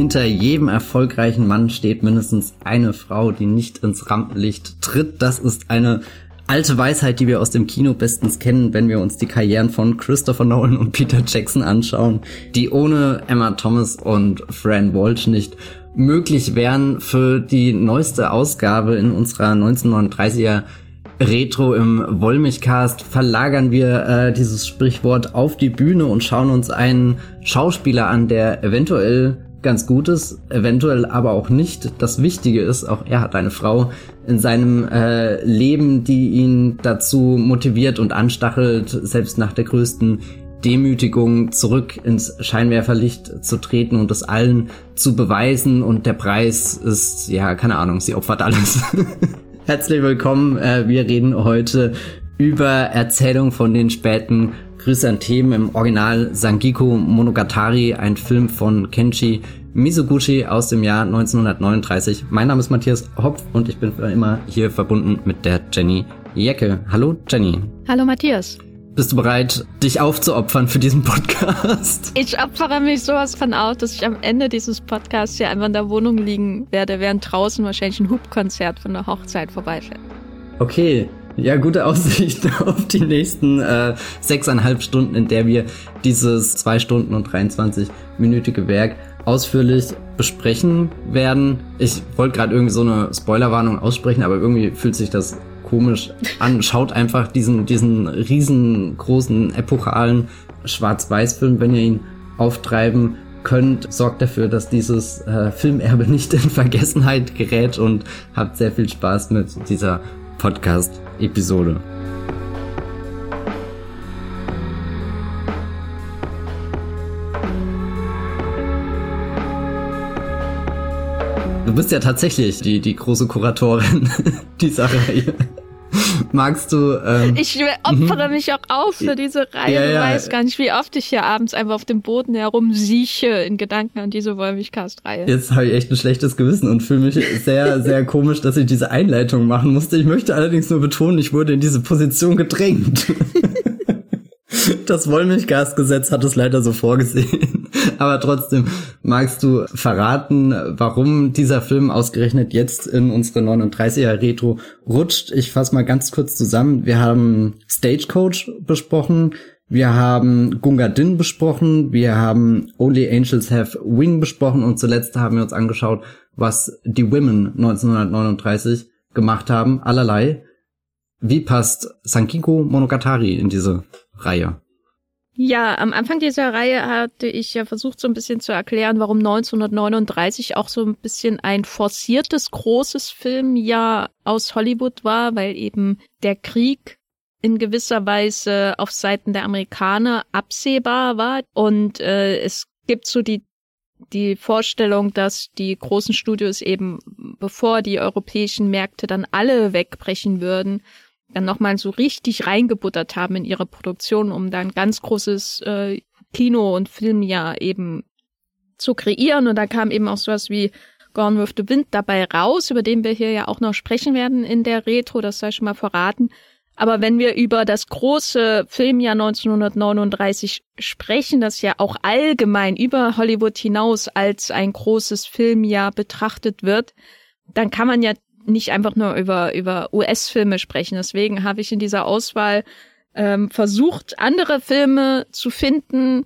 hinter jedem erfolgreichen Mann steht mindestens eine Frau, die nicht ins Rampenlicht tritt. Das ist eine alte Weisheit, die wir aus dem Kino bestens kennen, wenn wir uns die Karrieren von Christopher Nolan und Peter Jackson anschauen, die ohne Emma Thomas und Fran Walsh nicht möglich wären für die neueste Ausgabe in unserer 1939er Retro im Wollmilchcast verlagern wir äh, dieses Sprichwort auf die Bühne und schauen uns einen Schauspieler an, der eventuell ganz gut ist, eventuell aber auch nicht. Das Wichtige ist, auch er hat eine Frau in seinem äh, Leben, die ihn dazu motiviert und anstachelt, selbst nach der größten Demütigung zurück ins Scheinwerferlicht zu treten und es allen zu beweisen. Und der Preis ist, ja, keine Ahnung, sie opfert alles. Herzlich willkommen. Äh, wir reden heute über Erzählung von den späten Chrysanthemen im Original Sangiko Monogatari, ein Film von Kenshi Mizoguchi aus dem Jahr 1939. Mein Name ist Matthias Hopf und ich bin immer hier verbunden mit der Jenny Jecke. Hallo Jenny. Hallo Matthias. Bist du bereit, dich aufzuopfern für diesen Podcast? Ich opfere mich sowas von auf, dass ich am Ende dieses Podcasts hier einfach in der Wohnung liegen werde, während draußen wahrscheinlich ein Hubkonzert von der Hochzeit vorbeifährt. Okay, ja, gute Aussicht auf die nächsten äh, sechseinhalb Stunden, in der wir dieses zwei Stunden und 23-minütige Werk ausführlich besprechen werden. Ich wollte gerade irgendwie so eine Spoilerwarnung aussprechen, aber irgendwie fühlt sich das komisch an. Schaut einfach diesen, diesen riesengroßen, epochalen Schwarz-Weiß-Film, wenn ihr ihn auftreiben könnt. Sorgt dafür, dass dieses äh, Filmerbe nicht in Vergessenheit gerät und habt sehr viel Spaß mit dieser Podcast-Episode. Du bist ja tatsächlich die, die große Kuratorin dieser Reihe. Magst du. Ähm, ich opfere mhm. mich auch auf für diese Reihe. Ja, ja. Du weißt gar nicht, wie oft ich hier abends einfach auf dem Boden herumsieche in Gedanken an diese Wollmilchcast-Reihe. Jetzt habe ich echt ein schlechtes Gewissen und fühle mich sehr, sehr komisch, dass ich diese Einleitung machen musste. Ich möchte allerdings nur betonen, ich wurde in diese Position gedrängt. Das Wollmilchgasgesetz hat es leider so vorgesehen. Aber trotzdem, magst du verraten, warum dieser Film ausgerechnet jetzt in unsere 39er Retro rutscht? Ich fasse mal ganz kurz zusammen. Wir haben Stagecoach besprochen. Wir haben Gunga Din besprochen, wir haben Only Angels Have Wing besprochen und zuletzt haben wir uns angeschaut, was die Women 1939 gemacht haben. Allerlei. Wie passt Sankiko Monogatari in diese Reihe. Ja, am Anfang dieser Reihe hatte ich ja versucht, so ein bisschen zu erklären, warum 1939 auch so ein bisschen ein forciertes, großes Filmjahr aus Hollywood war, weil eben der Krieg in gewisser Weise auf Seiten der Amerikaner absehbar war. Und äh, es gibt so die, die Vorstellung, dass die großen Studios eben, bevor die europäischen Märkte dann alle wegbrechen würden, dann nochmal so richtig reingebuttert haben in ihre Produktion, um dann ganz großes äh, Kino- und Filmjahr eben zu kreieren. Und da kam eben auch sowas wie Gone with the Wind dabei raus, über den wir hier ja auch noch sprechen werden in der Retro, das sei schon mal verraten. Aber wenn wir über das große Filmjahr 1939 sprechen, das ja auch allgemein über Hollywood hinaus als ein großes Filmjahr betrachtet wird, dann kann man ja nicht einfach nur über, über US-Filme sprechen. Deswegen habe ich in dieser Auswahl ähm, versucht, andere Filme zu finden,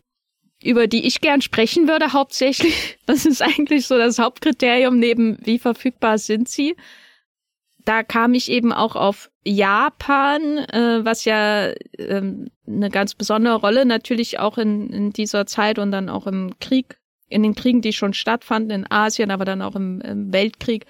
über die ich gern sprechen würde, hauptsächlich. Das ist eigentlich so das Hauptkriterium neben wie verfügbar sind sie. Da kam ich eben auch auf Japan, äh, was ja ähm, eine ganz besondere Rolle natürlich auch in, in dieser Zeit und dann auch im Krieg, in den Kriegen, die schon stattfanden in Asien, aber dann auch im, im Weltkrieg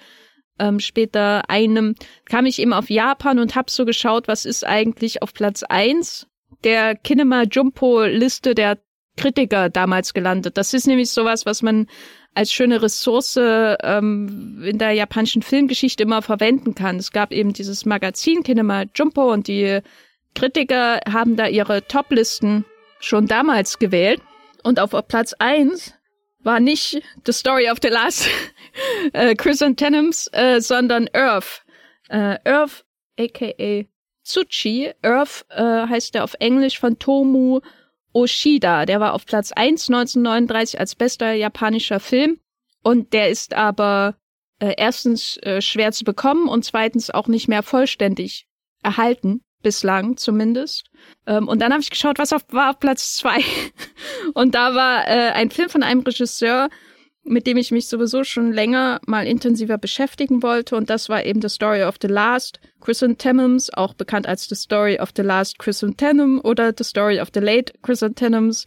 ähm, später einem, kam ich eben auf Japan und habe so geschaut, was ist eigentlich auf Platz eins der Kinema Jumpo Liste der Kritiker damals gelandet. Das ist nämlich sowas, was man als schöne Ressource ähm, in der japanischen Filmgeschichte immer verwenden kann. Es gab eben dieses Magazin Kinema Jumpo und die Kritiker haben da ihre Toplisten schon damals gewählt. Und auf Platz eins war nicht The Story of the Last äh, Chrysanthemums, äh, sondern Earth. Äh, Earth, aka Tsuchi. Earth äh, heißt der auf Englisch von Tomu Oshida. Der war auf Platz 1 1939 als bester japanischer Film. Und der ist aber äh, erstens äh, schwer zu bekommen und zweitens auch nicht mehr vollständig erhalten, bislang zumindest. Ähm, und dann habe ich geschaut, was auf, war auf Platz zwei. und da war äh, ein Film von einem Regisseur, mit dem ich mich sowieso schon länger mal intensiver beschäftigen wollte. Und das war eben The Story of the Last Chrysanthemums, auch bekannt als The Story of the Last Chrysanthemum oder The Story of the Late Chrysanthemums.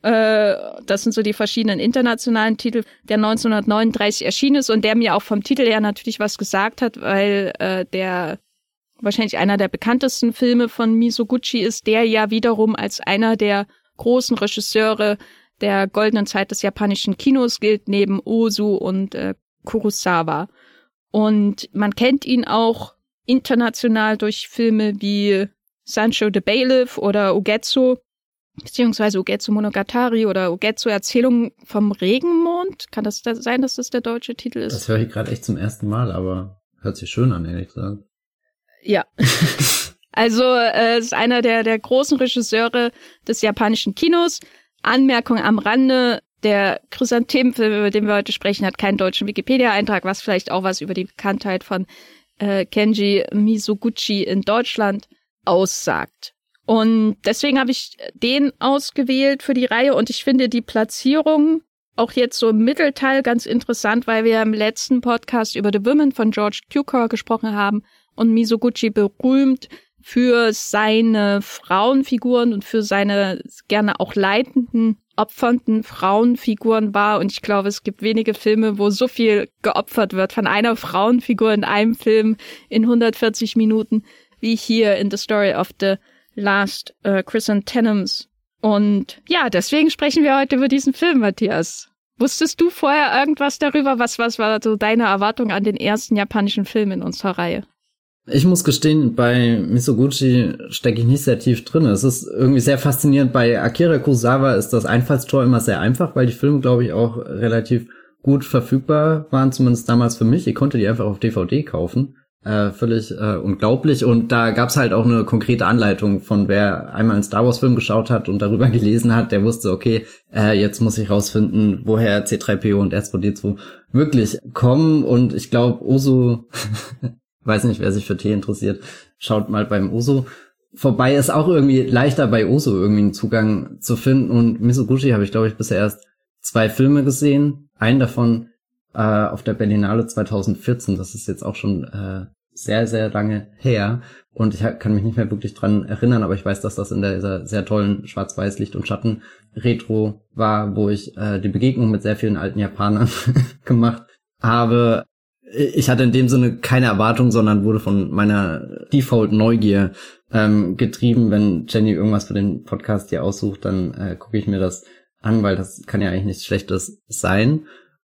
Äh, das sind so die verschiedenen internationalen Titel, der 1939 erschienen ist und der mir auch vom Titel her natürlich was gesagt hat, weil äh, der wahrscheinlich einer der bekanntesten Filme von Misoguchi ist, der ja wiederum als einer der großen Regisseure der goldenen Zeit des japanischen Kinos gilt, neben Ozu und äh, Kurosawa. Und man kennt ihn auch international durch Filme wie Sancho the Bailiff oder Ugetsu, beziehungsweise Ugetsu Monogatari oder Ugetsu Erzählung vom Regenmond. Kann das sein, dass das der deutsche Titel ist? Das höre ich gerade echt zum ersten Mal, aber hört sich schön an, ehrlich gesagt. Ja. also äh, ist einer der, der großen Regisseure des japanischen Kinos. Anmerkung am Rande, der Chrysanthemenfilm, über den wir heute sprechen, hat keinen deutschen Wikipedia-Eintrag, was vielleicht auch was über die Bekanntheit von äh, Kenji Misoguchi in Deutschland aussagt. Und deswegen habe ich den ausgewählt für die Reihe und ich finde die Platzierung auch jetzt so im Mittelteil ganz interessant, weil wir im letzten Podcast über The Women von George Cukor gesprochen haben und Misoguchi berühmt für seine Frauenfiguren und für seine gerne auch leitenden, opfernden Frauenfiguren war. Und ich glaube, es gibt wenige Filme, wo so viel geopfert wird von einer Frauenfigur in einem Film in 140 Minuten wie hier in The Story of the Last uh, Chrysanthemums. Und ja, deswegen sprechen wir heute über diesen Film, Matthias. Wusstest du vorher irgendwas darüber? Was, was war so deine Erwartung an den ersten japanischen Film in unserer Reihe? Ich muss gestehen, bei Misoguchi stecke ich nicht sehr tief drin. Es ist irgendwie sehr faszinierend. Bei Akira Kurosawa ist das Einfallstor immer sehr einfach, weil die Filme, glaube ich, auch relativ gut verfügbar waren, zumindest damals für mich. Ich konnte die einfach auf DVD kaufen. Äh, völlig äh, unglaublich. Und da gab's halt auch eine konkrete Anleitung von wer einmal einen Star Wars Film geschaut hat und darüber gelesen hat, der wusste, okay, äh, jetzt muss ich rausfinden, woher C3PO und R2D2 wirklich kommen. Und ich glaube, Oso weiß nicht, wer sich für Tee interessiert, schaut mal beim Oso vorbei. Ist auch irgendwie leichter bei Oso irgendwie einen Zugang zu finden. Und Misoguchi habe ich, glaube ich, bisher erst zwei Filme gesehen. Einen davon äh, auf der Berlinale 2014. Das ist jetzt auch schon äh, sehr, sehr lange her. Und ich kann mich nicht mehr wirklich dran erinnern, aber ich weiß, dass das in dieser sehr tollen Schwarz-Weiß Licht- und Schatten-Retro war, wo ich äh, die Begegnung mit sehr vielen alten Japanern gemacht habe ich hatte in dem Sinne keine Erwartung, sondern wurde von meiner Default-Neugier ähm, getrieben. Wenn Jenny irgendwas für den Podcast hier aussucht, dann äh, gucke ich mir das an, weil das kann ja eigentlich nichts Schlechtes sein.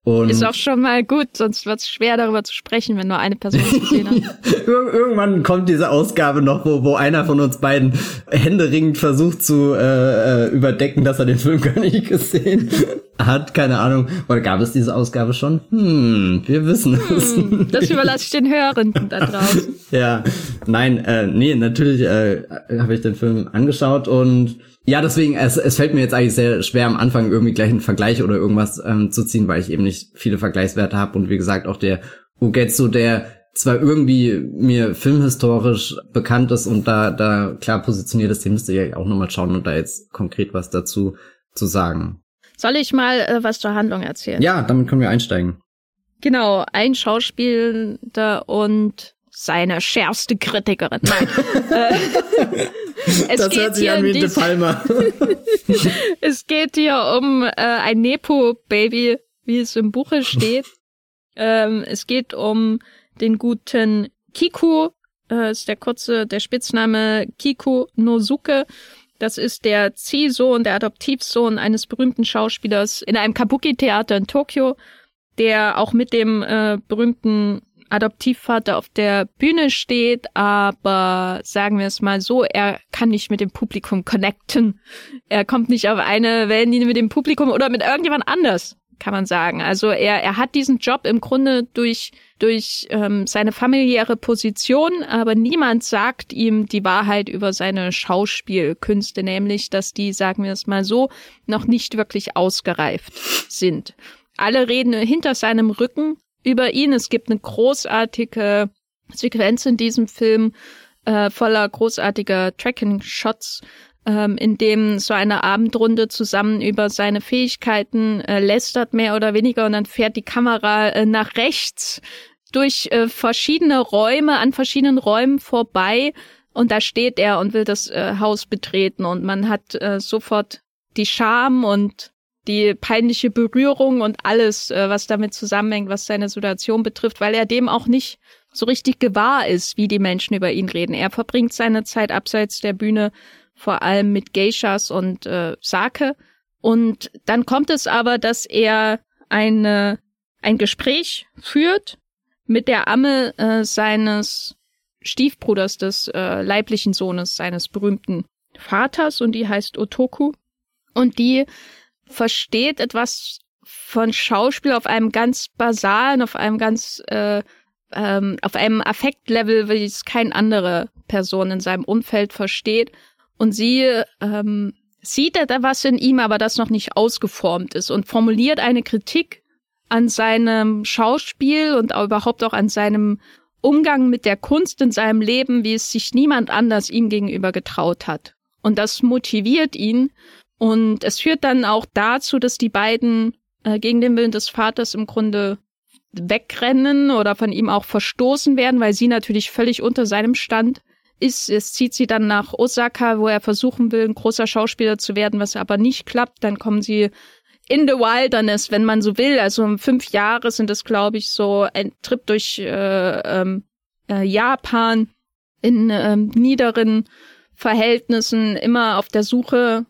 Und ist auch schon mal gut, sonst wird es schwer darüber zu sprechen, wenn nur eine Person gesehen hat. Irgendwann kommt diese Ausgabe noch, wo, wo einer von uns beiden händeringend versucht zu äh, äh überdecken, dass er den Film gar nicht gesehen hat. Keine Ahnung. Oder gab es diese Ausgabe schon? Hm, wir wissen es. Hm, das überlasse ich den Hörenden da draußen. ja, nein, äh, nee, natürlich äh, habe ich den Film angeschaut und ja, deswegen, es, es fällt mir jetzt eigentlich sehr schwer am Anfang irgendwie gleich einen Vergleich oder irgendwas ähm, zu ziehen, weil ich eben nicht viele Vergleichswerte habe und wie gesagt auch der Ugetsu, der zwar irgendwie mir filmhistorisch bekannt ist und da, da klar positioniert ist, den müsste ich auch nochmal schauen und da jetzt konkret was dazu zu sagen. Soll ich mal äh, was zur Handlung erzählen? Ja, damit können wir einsteigen. Genau, ein Schauspielender und seine schärfste Kritikerin. Nein. Äh, es das hört sich an wie De Palma. es geht hier um äh, ein Nepo-Baby, wie es im Buche steht. ähm, es geht um den guten Kiku, äh, ist der kurze, der Spitzname Kiku Nozuke. Das ist der Ziehsohn, der Adoptivsohn eines berühmten Schauspielers in einem Kabuki-Theater in Tokio, der auch mit dem äh, berühmten Adoptivvater auf der Bühne steht, aber sagen wir es mal so, er kann nicht mit dem Publikum connecten. Er kommt nicht auf eine Wellenlinie mit dem Publikum oder mit irgendjemand anders, kann man sagen. Also er, er hat diesen Job im Grunde durch, durch ähm, seine familiäre Position, aber niemand sagt ihm die Wahrheit über seine Schauspielkünste, nämlich, dass die, sagen wir es mal so, noch nicht wirklich ausgereift sind. alle reden hinter seinem Rücken über ihn. Es gibt eine großartige Sequenz in diesem Film äh, voller großartiger Tracking-Shots, ähm, in dem so eine Abendrunde zusammen über seine Fähigkeiten äh, lästert, mehr oder weniger, und dann fährt die Kamera äh, nach rechts durch äh, verschiedene Räume, an verschiedenen Räumen vorbei, und da steht er und will das äh, Haus betreten, und man hat äh, sofort die Scham und die peinliche Berührung und alles, äh, was damit zusammenhängt, was seine Situation betrifft, weil er dem auch nicht so richtig gewahr ist, wie die Menschen über ihn reden. Er verbringt seine Zeit abseits der Bühne vor allem mit Geishas und äh, Sake. Und dann kommt es aber, dass er eine, ein Gespräch führt mit der Amme äh, seines Stiefbruders, des äh, leiblichen Sohnes seines berühmten Vaters, und die heißt Otoku. Und die versteht etwas von Schauspiel auf einem ganz basalen, auf einem ganz, äh, ähm, auf einem Affektlevel, wie es keine andere Person in seinem Umfeld versteht. Und sie ähm, sieht da was in ihm, aber das noch nicht ausgeformt ist und formuliert eine Kritik an seinem Schauspiel und auch überhaupt auch an seinem Umgang mit der Kunst in seinem Leben, wie es sich niemand anders ihm gegenüber getraut hat. Und das motiviert ihn und es führt dann auch dazu, dass die beiden äh, gegen den Willen des Vaters im Grunde wegrennen oder von ihm auch verstoßen werden, weil sie natürlich völlig unter seinem Stand ist. Es zieht sie dann nach Osaka, wo er versuchen will, ein großer Schauspieler zu werden, was aber nicht klappt. Dann kommen sie in the Wilderness, wenn man so will. Also um fünf Jahre sind es, glaube ich, so ein Trip durch äh, ähm, äh, Japan in ähm, niederen Verhältnissen, immer auf der Suche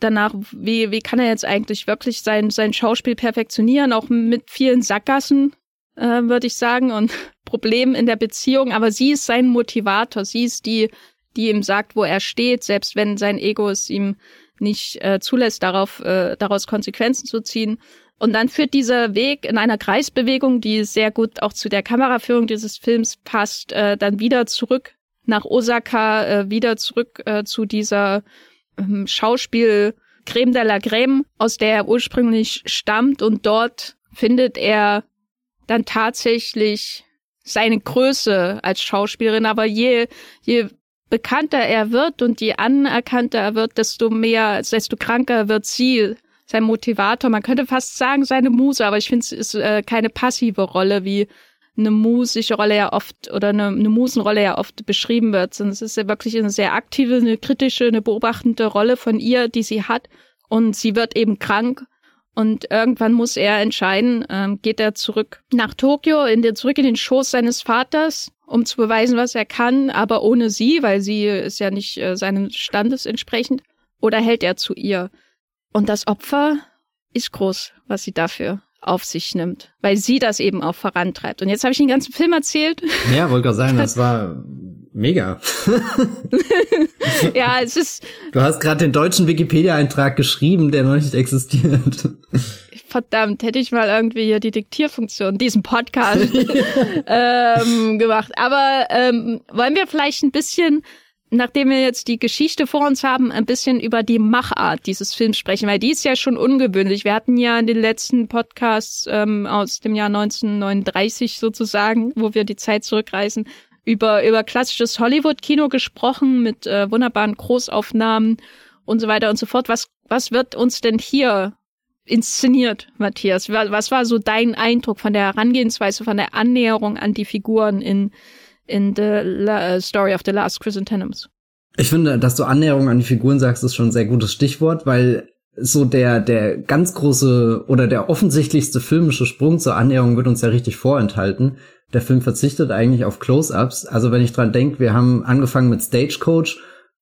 danach, wie, wie kann er jetzt eigentlich wirklich sein, sein Schauspiel perfektionieren, auch mit vielen Sackgassen, äh, würde ich sagen, und Problemen in der Beziehung. Aber sie ist sein Motivator. Sie ist die, die ihm sagt, wo er steht, selbst wenn sein Ego es ihm nicht äh, zulässt, darauf, äh, daraus Konsequenzen zu ziehen. Und dann führt dieser Weg in einer Kreisbewegung, die sehr gut auch zu der Kameraführung dieses Films passt, äh, dann wieder zurück nach Osaka, äh, wieder zurück äh, zu dieser Schauspiel Creme de la Creme, aus der er ursprünglich stammt und dort findet er dann tatsächlich seine Größe als Schauspielerin, aber je, je bekannter er wird und je anerkannter er wird, desto mehr, desto kranker wird sie, sein Motivator. Man könnte fast sagen, seine Muse, aber ich finde, es ist äh, keine passive Rolle, wie eine musische Rolle ja oft oder eine, eine Musenrolle ja oft beschrieben wird, sondern es ist ja wirklich eine sehr aktive, eine kritische, eine beobachtende Rolle von ihr, die sie hat. Und sie wird eben krank und irgendwann muss er entscheiden, ähm, geht er zurück nach Tokio, in den, zurück in den Schoß seines Vaters, um zu beweisen, was er kann, aber ohne sie, weil sie ist ja nicht äh, seines Standes entsprechend, oder hält er zu ihr? Und das Opfer ist groß, was sie dafür auf sich nimmt, weil sie das eben auch vorantreibt. Und jetzt habe ich den ganzen Film erzählt. Ja, wollte gerade sagen, das war mega. ja, es ist. Du hast gerade den deutschen Wikipedia-Eintrag geschrieben, der noch nicht existiert. Verdammt, hätte ich mal irgendwie hier die Diktierfunktion, diesen Podcast ähm, gemacht. Aber ähm, wollen wir vielleicht ein bisschen nachdem wir jetzt die Geschichte vor uns haben, ein bisschen über die Machart dieses Films sprechen, weil die ist ja schon ungewöhnlich. Wir hatten ja in den letzten Podcasts ähm, aus dem Jahr 1939 sozusagen, wo wir die Zeit zurückreisen, über, über klassisches Hollywood-Kino gesprochen mit äh, wunderbaren Großaufnahmen und so weiter und so fort. Was, was wird uns denn hier inszeniert, Matthias? Was war so dein Eindruck von der Herangehensweise, von der Annäherung an die Figuren in in The La uh, Story of the Last Chrysanthemums. Ich finde, dass du Annäherung an die Figuren sagst, ist schon ein sehr gutes Stichwort, weil so der, der ganz große oder der offensichtlichste filmische Sprung zur Annäherung wird uns ja richtig vorenthalten. Der Film verzichtet eigentlich auf Close-Ups. Also wenn ich dran denke, wir haben angefangen mit Stagecoach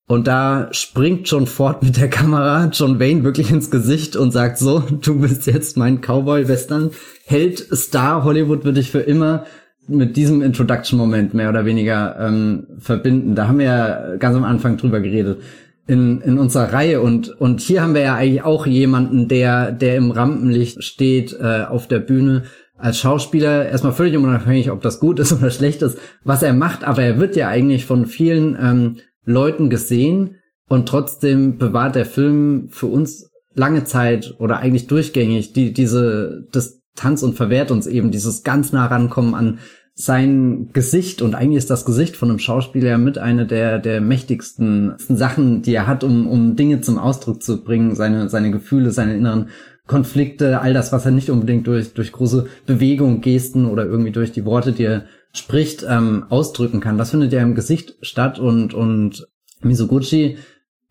und da springt John Ford mit der Kamera John Wayne wirklich ins Gesicht und sagt so, du bist jetzt mein Cowboy-Western. Held, Star, Hollywood wird dich für immer mit diesem Introduction-Moment mehr oder weniger ähm, verbinden. Da haben wir ja ganz am Anfang drüber geredet. In, in unserer Reihe. Und und hier haben wir ja eigentlich auch jemanden, der der im Rampenlicht steht äh, auf der Bühne als Schauspieler. Erstmal völlig unabhängig, ob das gut ist oder schlecht ist, was er macht, aber er wird ja eigentlich von vielen ähm, Leuten gesehen. Und trotzdem bewahrt der Film für uns lange Zeit oder eigentlich durchgängig die diese das Distanz und verwehrt uns eben dieses ganz nah rankommen an sein Gesicht und eigentlich ist das Gesicht von einem Schauspieler mit einer der, der mächtigsten Sachen, die er hat, um, um Dinge zum Ausdruck zu bringen, seine, seine Gefühle, seine inneren Konflikte, all das, was er nicht unbedingt durch, durch große Bewegung, Gesten oder irgendwie durch die Worte, die er spricht, ähm, ausdrücken kann. Das findet ja im Gesicht statt und, und Misoguchi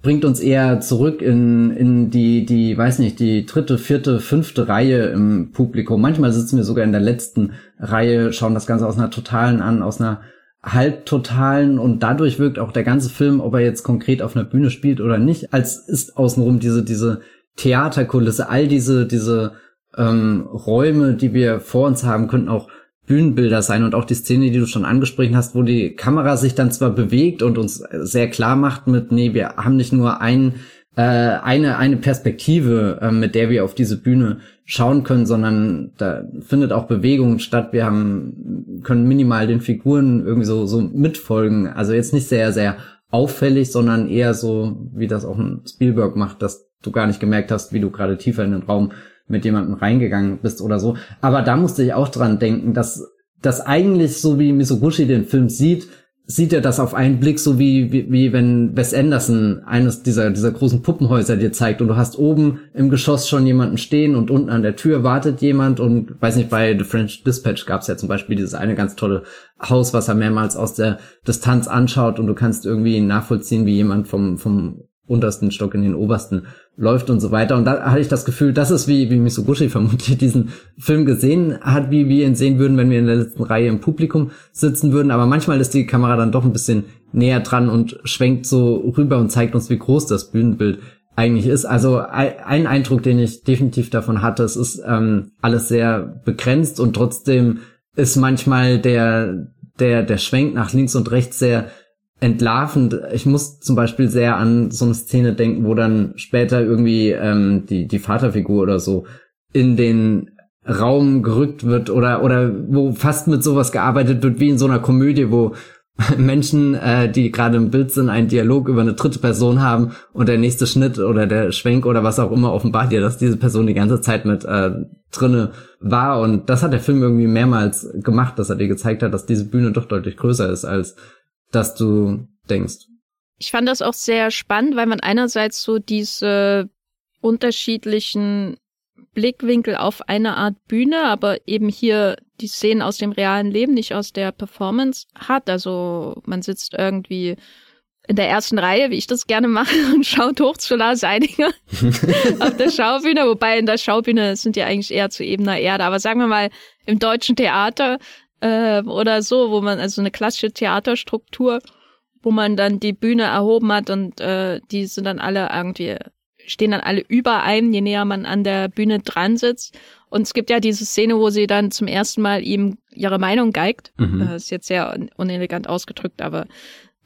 bringt uns eher zurück in, in die, die, weiß nicht, die dritte, vierte, fünfte Reihe im Publikum. Manchmal sitzen wir sogar in der letzten Reihe, schauen das Ganze aus einer totalen an, aus einer halbtotalen und dadurch wirkt auch der ganze Film, ob er jetzt konkret auf einer Bühne spielt oder nicht, als ist außenrum diese, diese Theaterkulisse, all diese, diese ähm, Räume, die wir vor uns haben, könnten auch Bühnenbilder sein und auch die Szene, die du schon angesprochen hast, wo die Kamera sich dann zwar bewegt und uns sehr klar macht mit, nee, wir haben nicht nur ein, äh, eine, eine Perspektive, äh, mit der wir auf diese Bühne schauen können, sondern da findet auch Bewegung statt. Wir haben, können minimal den Figuren irgendwie so, so mitfolgen. Also jetzt nicht sehr, sehr auffällig, sondern eher so, wie das auch ein Spielberg macht, dass du gar nicht gemerkt hast, wie du gerade tiefer in den Raum mit jemandem reingegangen bist oder so. Aber da musste ich auch dran denken, dass das eigentlich so wie Misoguchi den Film sieht, sieht er das auf einen Blick so wie, wie, wie wenn Wes Anderson eines dieser, dieser großen Puppenhäuser dir zeigt und du hast oben im Geschoss schon jemanden stehen und unten an der Tür wartet jemand und weiß nicht, bei The French Dispatch gab es ja zum Beispiel dieses eine ganz tolle Haus, was er mehrmals aus der Distanz anschaut und du kannst irgendwie nachvollziehen, wie jemand vom, vom untersten Stock in den obersten läuft und so weiter. Und da hatte ich das Gefühl, das ist wie, wie Misoguchi vermutlich diesen Film gesehen hat, wie wir ihn sehen würden, wenn wir in der letzten Reihe im Publikum sitzen würden. Aber manchmal ist die Kamera dann doch ein bisschen näher dran und schwenkt so rüber und zeigt uns, wie groß das Bühnenbild eigentlich ist. Also ein Eindruck, den ich definitiv davon hatte, es ist ähm, alles sehr begrenzt und trotzdem ist manchmal der, der, der Schwenk nach links und rechts sehr entlarvend. Ich muss zum Beispiel sehr an so eine Szene denken, wo dann später irgendwie ähm, die, die Vaterfigur oder so in den Raum gerückt wird oder, oder wo fast mit sowas gearbeitet wird wie in so einer Komödie, wo Menschen, äh, die gerade im Bild sind, einen Dialog über eine dritte Person haben und der nächste Schnitt oder der Schwenk oder was auch immer offenbart dir, dass diese Person die ganze Zeit mit äh, drinne war und das hat der Film irgendwie mehrmals gemacht, dass er dir gezeigt hat, dass diese Bühne doch deutlich größer ist als dass du denkst. Ich fand das auch sehr spannend, weil man einerseits so diese unterschiedlichen Blickwinkel auf eine Art Bühne, aber eben hier die Szenen aus dem realen Leben, nicht aus der Performance hat. Also man sitzt irgendwie in der ersten Reihe, wie ich das gerne mache, und schaut hoch zu Lars Eidinger auf der Schaubühne. Wobei in der Schaubühne sind ja eigentlich eher zu ebener Erde. Aber sagen wir mal, im deutschen Theater äh, oder so, wo man, also eine klassische Theaterstruktur, wo man dann die Bühne erhoben hat und äh, die sind dann alle irgendwie, stehen dann alle über einem, je näher man an der Bühne dran sitzt. Und es gibt ja diese Szene, wo sie dann zum ersten Mal ihm ihre Meinung geigt. Mhm. Das ist jetzt sehr unelegant ausgedrückt, aber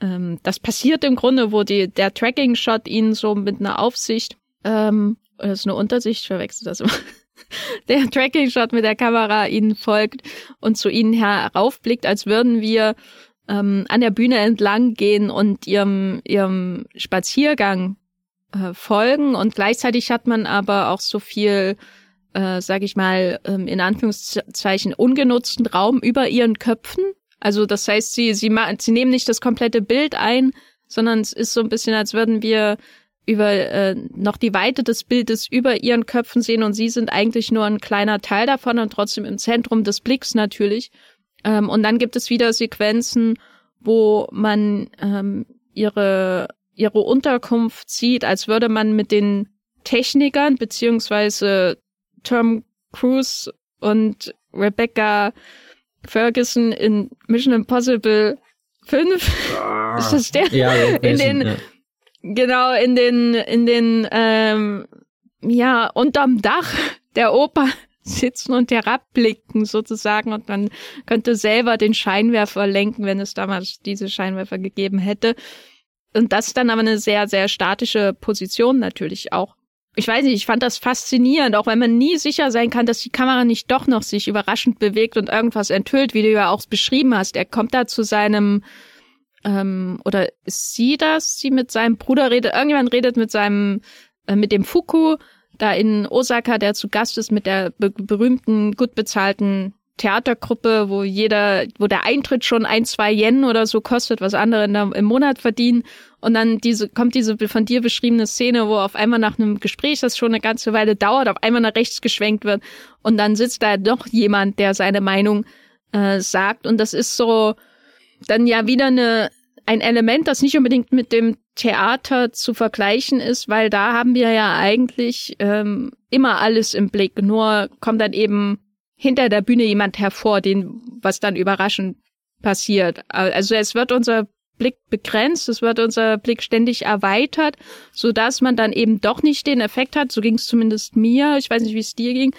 ähm, das passiert im Grunde, wo die, der Tracking-Shot ihn so mit einer Aufsicht, ähm, das ist eine Untersicht, verwechselt das immer der Tracking-Shot mit der Kamera ihnen folgt und zu ihnen heraufblickt, als würden wir ähm, an der Bühne entlang gehen und ihrem, ihrem Spaziergang äh, folgen. Und gleichzeitig hat man aber auch so viel, äh, sag ich mal, ähm, in Anführungszeichen ungenutzten Raum über ihren Köpfen. Also das heißt, sie, sie, sie nehmen nicht das komplette Bild ein, sondern es ist so ein bisschen, als würden wir über äh, noch die Weite des Bildes über ihren Köpfen sehen und sie sind eigentlich nur ein kleiner Teil davon und trotzdem im Zentrum des Blicks natürlich. Ähm, und dann gibt es wieder Sequenzen, wo man ähm, ihre ihre Unterkunft sieht, als würde man mit den Technikern beziehungsweise Tom Cruise und Rebecca Ferguson in Mission Impossible 5 ah, ist das der? Ja, in den ja. Genau, in den, in den, ähm, ja, unterm Dach der Oper sitzen und herabblicken sozusagen und man könnte selber den Scheinwerfer lenken, wenn es damals diese Scheinwerfer gegeben hätte. Und das ist dann aber eine sehr, sehr statische Position natürlich auch. Ich weiß nicht, ich fand das faszinierend, auch wenn man nie sicher sein kann, dass die Kamera nicht doch noch sich überraschend bewegt und irgendwas enthüllt, wie du ja auch beschrieben hast. Er kommt da zu seinem ähm, oder ist sie das, sie mit seinem Bruder redet, irgendjemand redet mit seinem, äh, mit dem Fuku da in Osaka, der zu Gast ist mit der be berühmten, gut bezahlten Theatergruppe, wo jeder, wo der Eintritt schon ein, zwei Yen oder so kostet, was andere im Monat verdienen. Und dann diese, kommt diese von dir beschriebene Szene, wo auf einmal nach einem Gespräch, das schon eine ganze Weile dauert, auf einmal nach rechts geschwenkt wird. Und dann sitzt da doch jemand, der seine Meinung äh, sagt. Und das ist so dann ja wieder eine, ein Element, das nicht unbedingt mit dem Theater zu vergleichen ist, weil da haben wir ja eigentlich ähm, immer alles im Blick. Nur kommt dann eben hinter der Bühne jemand hervor, den was dann überraschend passiert. Also es wird unser Blick begrenzt, es wird unser Blick ständig erweitert, so dass man dann eben doch nicht den Effekt hat. So ging es zumindest mir. Ich weiß nicht, wie es dir ging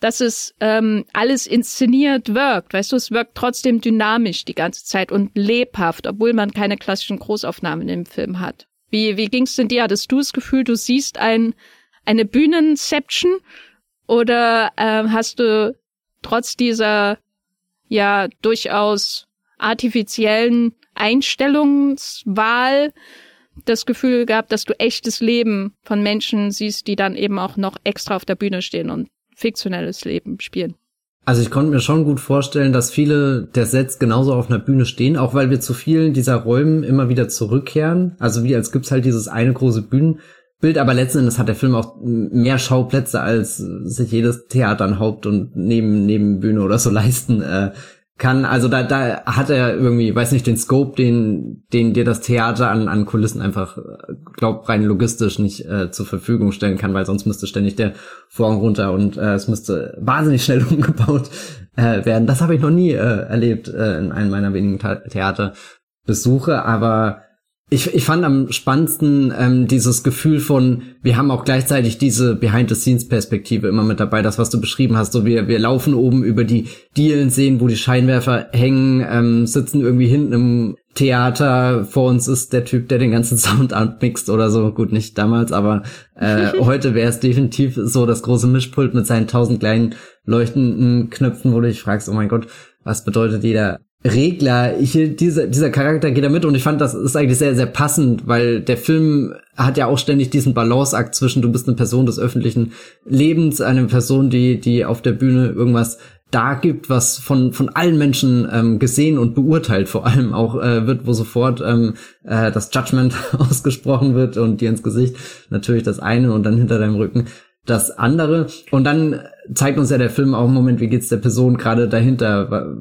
dass es ähm, alles inszeniert wirkt. Weißt du, es wirkt trotzdem dynamisch die ganze Zeit und lebhaft, obwohl man keine klassischen Großaufnahmen im Film hat. Wie, wie ging's denn dir? Hattest du das Gefühl, du siehst ein, eine Bühnenception oder äh, hast du trotz dieser ja durchaus artifiziellen Einstellungswahl das Gefühl gehabt, dass du echtes Leben von Menschen siehst, die dann eben auch noch extra auf der Bühne stehen und fiktionelles Leben spielen. Also ich konnte mir schon gut vorstellen, dass viele der Sets genauso auf einer Bühne stehen, auch weil wir zu vielen dieser Räumen immer wieder zurückkehren. Also wie als gibt's halt dieses eine große Bühnenbild, aber letzten Endes hat der Film auch mehr Schauplätze, als sich jedes Theater an Haupt- und neben Nebenbühne oder so leisten äh, kann, also da, da hat er irgendwie, weiß nicht, den Scope, den, den dir das Theater an, an Kulissen einfach, glaub, rein logistisch nicht äh, zur Verfügung stellen kann, weil sonst müsste ständig der Vorhang runter und äh, es müsste wahnsinnig schnell umgebaut äh, werden. Das habe ich noch nie äh, erlebt äh, in einem meiner wenigen Theaterbesuche, aber ich, ich fand am spannendsten ähm, dieses Gefühl von, wir haben auch gleichzeitig diese Behind-the-Scenes-Perspektive immer mit dabei, das, was du beschrieben hast. So wir, wir laufen oben über die Dielen, sehen, wo die Scheinwerfer hängen, ähm, sitzen irgendwie hinten im Theater. Vor uns ist der Typ, der den ganzen Sound anmixt oder so. Gut, nicht damals, aber äh, heute wäre es definitiv so das große Mischpult mit seinen tausend kleinen leuchtenden Knöpfen, wo du dich fragst, oh mein Gott, was bedeutet jeder Regler, hier, dieser, dieser Charakter geht da mit und ich fand, das ist eigentlich sehr, sehr passend, weil der Film hat ja auch ständig diesen Balanceakt zwischen, du bist eine Person des öffentlichen Lebens, eine Person, die, die auf der Bühne irgendwas da gibt, was von, von allen Menschen ähm, gesehen und beurteilt. Vor allem auch äh, wird, wo sofort ähm, äh, das Judgment ausgesprochen wird und dir ins Gesicht natürlich das eine und dann hinter deinem Rücken das andere. Und dann zeigt uns ja der Film auch im Moment, wie geht's der Person gerade dahinter,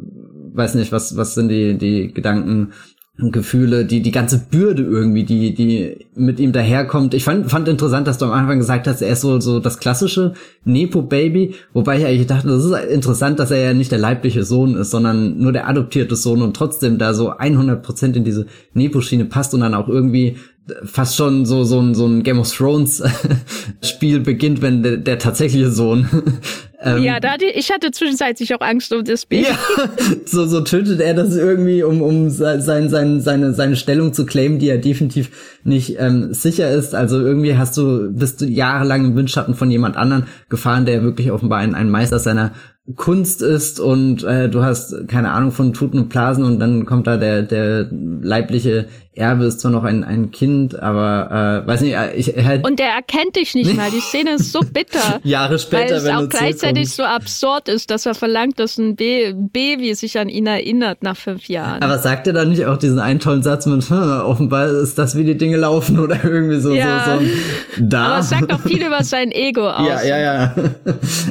weiß nicht, was, was sind die, die Gedanken und Gefühle, die, die ganze Bürde irgendwie, die, die mit ihm daherkommt. Ich fand, fand interessant, dass du am Anfang gesagt hast, er ist so, so das klassische Nepo-Baby, wobei ich eigentlich dachte, das ist interessant, dass er ja nicht der leibliche Sohn ist, sondern nur der adoptierte Sohn und trotzdem da so 100% in diese Nepo-Schiene passt und dann auch irgendwie fast schon so so ein so ein Game of Thrones Spiel beginnt, wenn der, der tatsächliche Sohn ähm, ja, da hatte, ich hatte zwischenzeitlich auch Angst um das Baby. Ja, so so tötet er das irgendwie, um um sein, sein, seine seine Stellung zu claimen, die er definitiv nicht ähm, sicher ist. Also irgendwie hast du bist du jahrelang im Windschatten von jemand anderen gefahren, der wirklich offenbar ein, ein Meister seiner Kunst ist und äh, du hast keine Ahnung von Tuten und Blasen und dann kommt da der der leibliche Erbe ist zwar noch ein ein Kind, aber äh, weiß nicht, ich halt und der erkennt dich nicht mal. Die Szene ist so bitter, Jahre später, weil es auch gleichzeitig so absurd ist, dass er verlangt, dass ein Baby sich an ihn erinnert nach fünf Jahren. Aber sagt er dann nicht auch diesen einen tollen Satz mit hm, offenbar ist das wie die Dinge laufen oder irgendwie so ja. so, so da. Aber es sagt auch viel über sein Ego aus. Ja, ja, ja.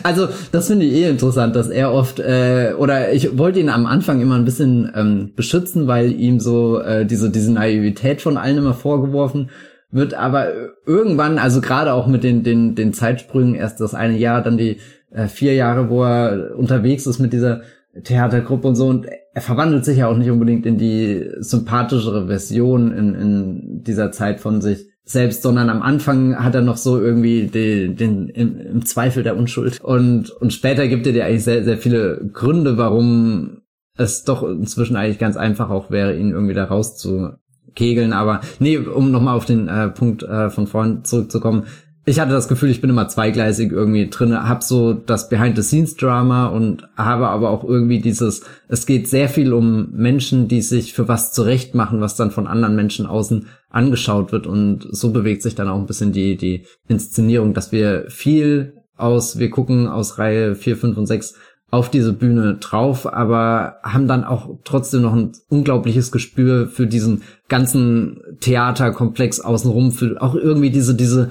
Also das finde ich eh interessant interessant, dass er oft, äh, oder ich wollte ihn am Anfang immer ein bisschen ähm, beschützen, weil ihm so äh, diese, diese Naivität von allen immer vorgeworfen wird, aber irgendwann, also gerade auch mit den, den, den Zeitsprüngen, erst das eine Jahr, dann die äh, vier Jahre, wo er unterwegs ist mit dieser Theatergruppe und so, und er verwandelt sich ja auch nicht unbedingt in die sympathischere Version in, in dieser Zeit von sich selbst, sondern am Anfang hat er noch so irgendwie den, den im, im Zweifel der Unschuld. Und, und später gibt er dir eigentlich sehr, sehr viele Gründe, warum es doch inzwischen eigentlich ganz einfach auch wäre, ihn irgendwie da rauszukegeln. Aber nee, um nochmal auf den äh, Punkt äh, von vorhin zurückzukommen, ich hatte das Gefühl, ich bin immer zweigleisig irgendwie drin, hab so das Behind-the-Scenes-Drama und habe aber auch irgendwie dieses, es geht sehr viel um Menschen, die sich für was zurecht machen, was dann von anderen Menschen außen angeschaut wird und so bewegt sich dann auch ein bisschen die, die Inszenierung, dass wir viel aus, wir gucken aus Reihe 4, 5 und 6 auf diese Bühne drauf, aber haben dann auch trotzdem noch ein unglaubliches Gespür für diesen ganzen Theaterkomplex außenrum, für auch irgendwie diese, diese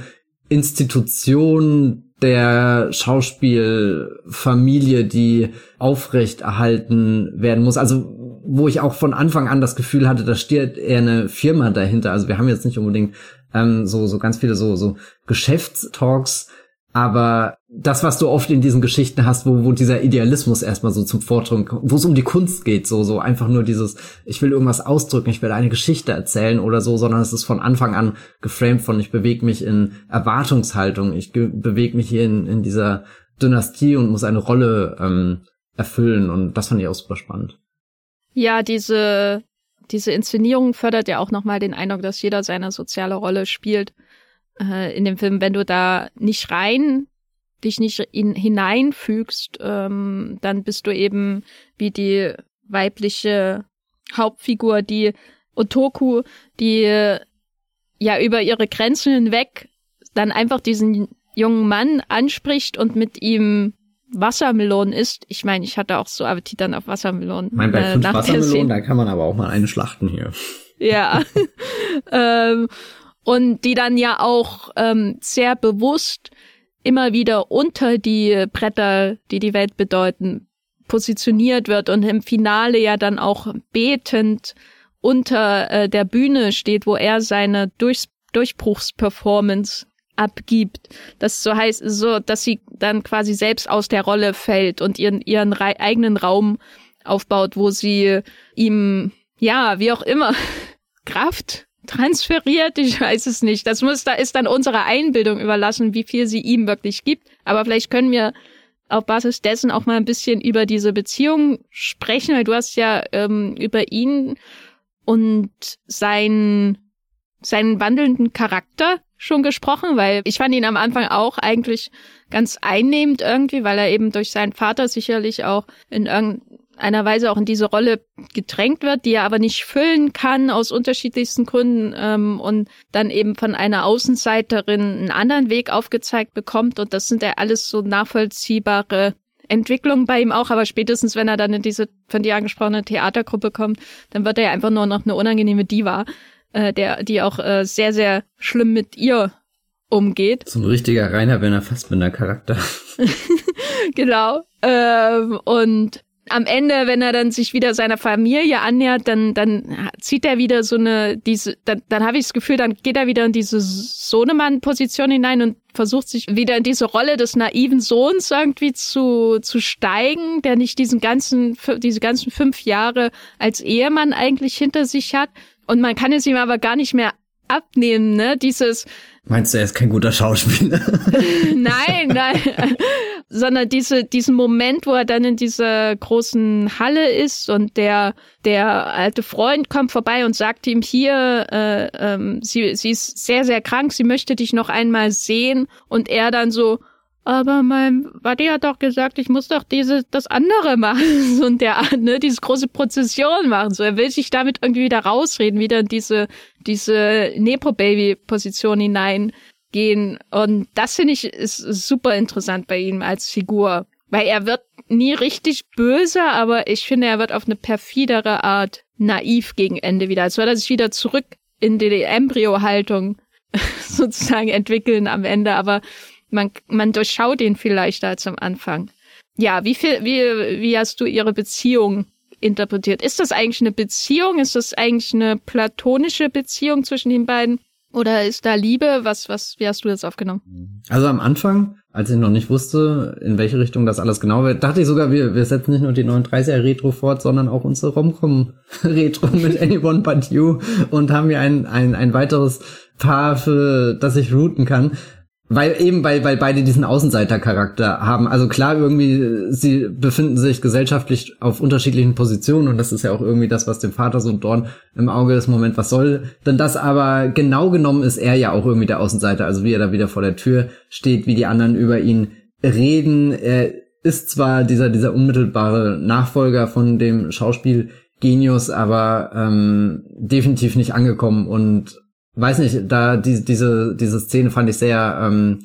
Institution der Schauspielfamilie, die aufrecht erhalten werden muss. Also wo ich auch von Anfang an das Gefühl hatte, da steht eher eine Firma dahinter. Also wir haben jetzt nicht unbedingt ähm, so so ganz viele so so Geschäftstalks, aber das, was du oft in diesen Geschichten hast, wo, wo dieser Idealismus erstmal so zum Vortrag, wo es um die Kunst geht, so, so einfach nur dieses, ich will irgendwas ausdrücken, ich will eine Geschichte erzählen oder so, sondern es ist von Anfang an geframed von, ich bewege mich in Erwartungshaltung, ich bewege mich hier in, in dieser Dynastie und muss eine Rolle ähm, erfüllen und das fand ich auch super spannend. Ja, diese, diese Inszenierung fördert ja auch nochmal den Eindruck, dass jeder seine soziale Rolle spielt äh, in dem Film, wenn du da nicht rein dich nicht in, hineinfügst, ähm, dann bist du eben wie die weibliche Hauptfigur, die Otoku, die ja über ihre Grenzen hinweg dann einfach diesen jungen Mann anspricht und mit ihm Wassermelonen isst. Ich meine, ich hatte auch so Appetit dann auf Wassermelonen. Ich meine, bei äh, fünf Wassermelonen, da kann man aber auch mal eine schlachten hier. Ja. ähm, und die dann ja auch ähm, sehr bewusst immer wieder unter die Bretter, die die Welt bedeuten, positioniert wird und im Finale ja dann auch betend unter äh, der Bühne steht, wo er seine Durchs Durchbruchsperformance abgibt. Das so heißt, so, dass sie dann quasi selbst aus der Rolle fällt und ihren, ihren eigenen Raum aufbaut, wo sie ihm, ja, wie auch immer, Kraft transferiert, ich weiß es nicht. Das muss, da ist dann unsere Einbildung überlassen, wie viel sie ihm wirklich gibt. Aber vielleicht können wir auf Basis dessen auch mal ein bisschen über diese Beziehung sprechen, weil du hast ja ähm, über ihn und sein, seinen wandelnden Charakter schon gesprochen, weil ich fand ihn am Anfang auch eigentlich ganz einnehmend irgendwie, weil er eben durch seinen Vater sicherlich auch in irgendeiner einer Weise auch in diese Rolle gedrängt wird, die er aber nicht füllen kann aus unterschiedlichsten Gründen ähm, und dann eben von einer Außenseiterin einen anderen Weg aufgezeigt bekommt. Und das sind ja alles so nachvollziehbare Entwicklungen bei ihm auch, aber spätestens, wenn er dann in diese von dir angesprochene Theatergruppe kommt, dann wird er ja einfach nur noch eine unangenehme Diva, äh, der, die auch äh, sehr, sehr schlimm mit ihr umgeht. So ein richtiger Rainer Werner Fassbinder Charakter. genau. Ähm, und am Ende, wenn er dann sich wieder seiner Familie annähert, dann, dann zieht er wieder so eine, diese, dann, dann habe ich das Gefühl, dann geht er wieder in diese Sohnemann-Position hinein und versucht sich wieder in diese Rolle des naiven Sohns irgendwie zu, zu steigen, der nicht diesen ganzen, diese ganzen fünf Jahre als Ehemann eigentlich hinter sich hat. Und man kann es ihm aber gar nicht mehr abnehmen, ne? Dieses. Meinst du, er ist kein guter Schauspieler? nein, nein. Sondern diese, diesen Moment, wo er dann in dieser großen Halle ist und der, der alte Freund kommt vorbei und sagt ihm hier, äh, ähm, sie, sie ist sehr, sehr krank, sie möchte dich noch einmal sehen und er dann so, aber mein Wadi hat doch gesagt, ich muss doch diese, das andere machen und der, ne, diese große Prozession machen. So, er will sich damit irgendwie wieder rausreden, wieder in diese, diese Nepo-Baby-Position hineingehen. Und das finde ich ist super interessant bei ihm als Figur. Weil er wird nie richtig böse, aber ich finde, er wird auf eine perfidere Art naiv gegen Ende wieder. Als würde er sich wieder zurück in die Embryo-Haltung sozusagen entwickeln am Ende. Aber man, man durchschaut ihn viel leichter am Anfang. Ja, wie viel, wie, wie hast du ihre Beziehung interpretiert? Ist das eigentlich eine Beziehung? Ist das eigentlich eine platonische Beziehung zwischen den beiden? Oder ist da Liebe? Was, was, wie hast du das aufgenommen? Also am Anfang, als ich noch nicht wusste, in welche Richtung das alles genau wird, dachte ich sogar, wir, wir setzen nicht nur die 39er Retro fort, sondern auch unsere Romcom Retro mit Anyone But You und haben hier ein, ein, ein weiteres Paar, für das ich routen kann. Weil eben, weil, weil beide diesen Außenseitercharakter haben. Also klar, irgendwie, sie befinden sich gesellschaftlich auf unterschiedlichen Positionen und das ist ja auch irgendwie das, was dem Vater so ein Dorn im Auge ist. Moment, was soll denn das? Aber genau genommen ist er ja auch irgendwie der Außenseiter. Also wie er da wieder vor der Tür steht, wie die anderen über ihn reden. Er ist zwar dieser, dieser unmittelbare Nachfolger von dem Schauspielgenius, aber ähm, definitiv nicht angekommen und weiß nicht, da die, diese, diese Szene fand ich sehr ähm,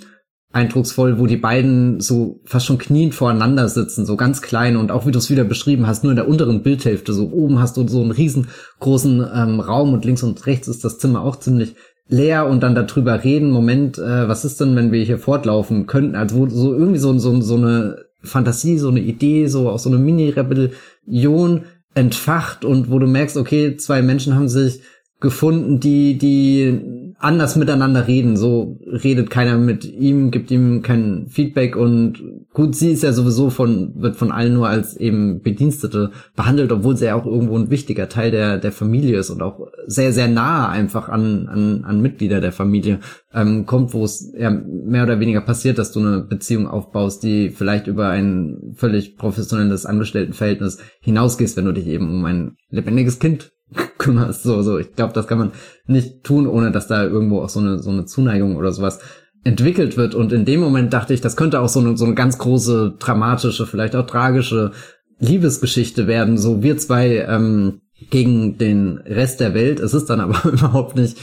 eindrucksvoll, wo die beiden so fast schon kniend voreinander sitzen, so ganz klein. Und auch wie du es wieder beschrieben hast, nur in der unteren Bildhälfte, so oben hast du so einen riesengroßen ähm, Raum und links und rechts ist das Zimmer auch ziemlich leer. Und dann darüber reden, Moment, äh, was ist denn, wenn wir hier fortlaufen könnten, also wo so irgendwie so, so, so eine Fantasie, so eine Idee, so auch so eine Mini-Rebellion entfacht und wo du merkst, okay, zwei Menschen haben sich gefunden, die, die anders miteinander reden. So redet keiner mit ihm, gibt ihm kein Feedback und gut, sie ist ja sowieso von, wird von allen nur als eben Bedienstete behandelt, obwohl sie ja auch irgendwo ein wichtiger Teil der, der Familie ist und auch sehr, sehr nah einfach an, an, an Mitglieder der Familie ähm, kommt, wo es ja mehr oder weniger passiert, dass du eine Beziehung aufbaust, die vielleicht über ein völlig professionelles Angestelltenverhältnis hinausgehst, wenn du dich eben um ein lebendiges Kind kümmerst. So, so. Ich glaube, das kann man nicht tun, ohne dass da irgendwo auch so eine, so eine Zuneigung oder sowas entwickelt wird. Und in dem Moment dachte ich, das könnte auch so eine, so eine ganz große, dramatische, vielleicht auch tragische Liebesgeschichte werden. So wir zwei ähm, gegen den Rest der Welt. Es ist dann aber überhaupt nicht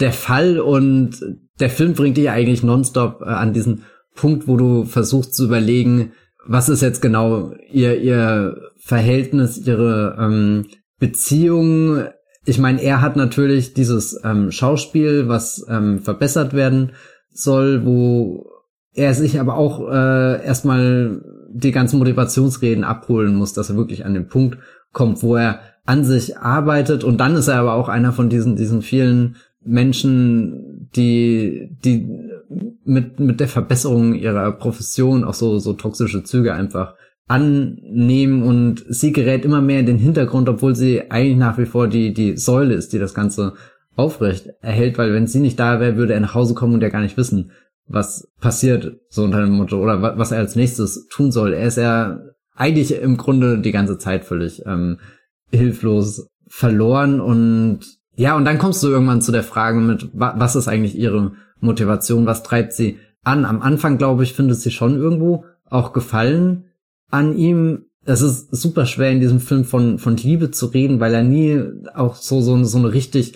der Fall. Und der Film bringt dich eigentlich nonstop äh, an diesen Punkt, wo du versuchst zu überlegen, was ist jetzt genau ihr, ihr Verhältnis, ihre ähm, Beziehung, ich meine, er hat natürlich dieses ähm, Schauspiel, was ähm, verbessert werden soll, wo er sich aber auch äh, erstmal die ganzen Motivationsreden abholen muss, dass er wirklich an den Punkt kommt, wo er an sich arbeitet. Und dann ist er aber auch einer von diesen diesen vielen Menschen, die die mit mit der Verbesserung ihrer Profession auch so so toxische Züge einfach annehmen und sie gerät immer mehr in den Hintergrund, obwohl sie eigentlich nach wie vor die, die Säule ist, die das Ganze aufrecht erhält, weil wenn sie nicht da wäre, würde er nach Hause kommen und ja gar nicht wissen, was passiert, so unter dem Motto, oder was er als nächstes tun soll. Er ist ja eigentlich im Grunde die ganze Zeit völlig ähm, hilflos verloren und ja, und dann kommst du irgendwann zu der Frage mit, was ist eigentlich ihre Motivation, was treibt sie an? Am Anfang, glaube ich, findet sie schon irgendwo auch gefallen an ihm, es ist super schwer in diesem Film von, von Liebe zu reden, weil er nie auch so, so, so eine richtig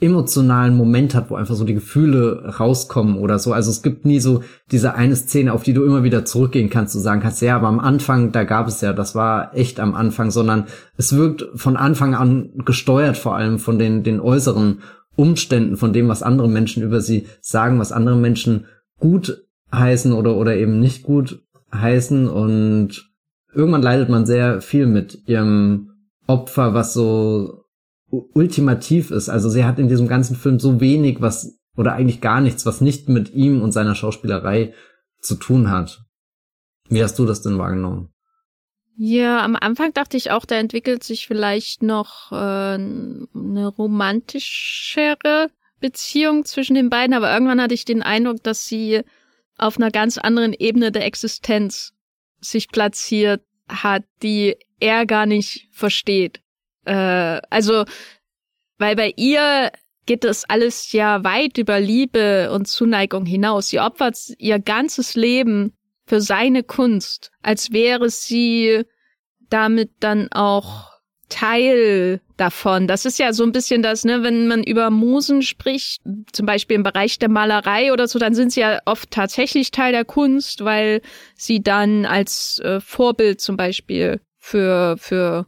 emotionalen Moment hat, wo einfach so die Gefühle rauskommen oder so. Also es gibt nie so diese eine Szene, auf die du immer wieder zurückgehen kannst, du sagen kannst, ja, aber am Anfang, da gab es ja, das war echt am Anfang, sondern es wirkt von Anfang an gesteuert vor allem von den, den äußeren Umständen, von dem, was andere Menschen über sie sagen, was andere Menschen gut heißen oder, oder eben nicht gut heißen und irgendwann leidet man sehr viel mit ihrem Opfer, was so ultimativ ist. Also sie hat in diesem ganzen Film so wenig, was oder eigentlich gar nichts, was nicht mit ihm und seiner Schauspielerei zu tun hat. Wie hast du das denn wahrgenommen? Ja, am Anfang dachte ich auch, da entwickelt sich vielleicht noch äh, eine romantischere Beziehung zwischen den beiden, aber irgendwann hatte ich den Eindruck, dass sie auf einer ganz anderen Ebene der Existenz sich platziert hat, die er gar nicht versteht. Äh, also, weil bei ihr geht das alles ja weit über Liebe und Zuneigung hinaus. Sie opfert ihr ganzes Leben für seine Kunst, als wäre sie damit dann auch Teil davon. Das ist ja so ein bisschen das, ne, wenn man über Musen spricht, zum Beispiel im Bereich der Malerei oder so, dann sind sie ja oft tatsächlich Teil der Kunst, weil sie dann als äh, Vorbild zum Beispiel für, für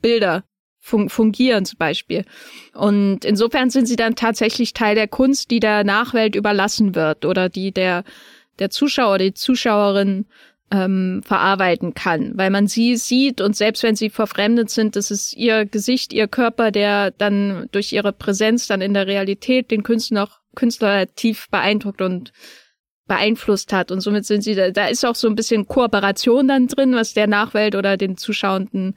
Bilder fun fungieren zum Beispiel. Und insofern sind sie dann tatsächlich Teil der Kunst, die der Nachwelt überlassen wird oder die der, der Zuschauer, die Zuschauerin ähm, verarbeiten kann, weil man sie sieht und selbst wenn sie verfremdet sind, das ist ihr Gesicht, ihr Körper, der dann durch ihre Präsenz dann in der Realität den Künstler, noch, Künstler tief beeindruckt und beeinflusst hat und somit sind sie da, da ist auch so ein bisschen Kooperation dann drin, was der Nachwelt oder den Zuschauenden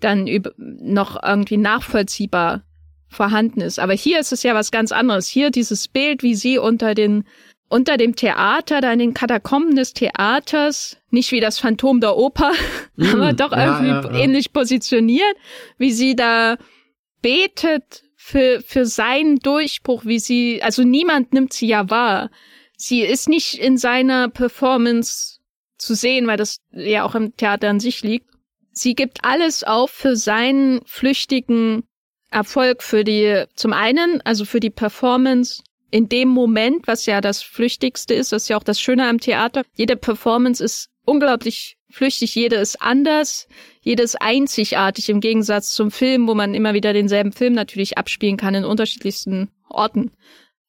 dann noch irgendwie nachvollziehbar vorhanden ist. Aber hier ist es ja was ganz anderes. Hier dieses Bild, wie sie unter den unter dem Theater, da in den Katakomben des Theaters, nicht wie das Phantom der Oper, mm, aber doch irgendwie ja, ja, ähnlich positioniert, wie sie da betet für, für seinen Durchbruch, wie sie, also niemand nimmt sie ja wahr. Sie ist nicht in seiner Performance zu sehen, weil das ja auch im Theater an sich liegt. Sie gibt alles auf für seinen flüchtigen Erfolg, für die, zum einen, also für die Performance in dem Moment, was ja das Flüchtigste ist, das ist ja auch das Schöne am Theater. Jede Performance ist unglaublich flüchtig, jede ist anders, jede ist einzigartig im Gegensatz zum Film, wo man immer wieder denselben Film natürlich abspielen kann in unterschiedlichsten Orten.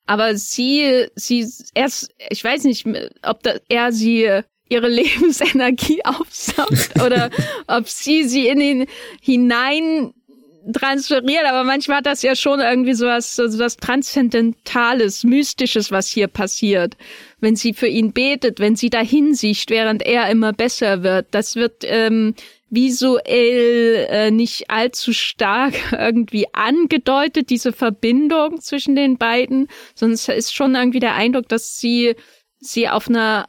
Aber sie, sie, erst, ich weiß nicht, ob da, er sie ihre Lebensenergie aufsaugt oder ob sie sie in ihn hinein transferiert, aber manchmal hat das ja schon irgendwie so was, so was Transzendentales, Mystisches, was hier passiert. Wenn sie für ihn betet, wenn sie dahin sieht, während er immer besser wird, das wird ähm, visuell äh, nicht allzu stark irgendwie angedeutet, diese Verbindung zwischen den beiden, sondern es ist schon irgendwie der Eindruck, dass sie sie auf einer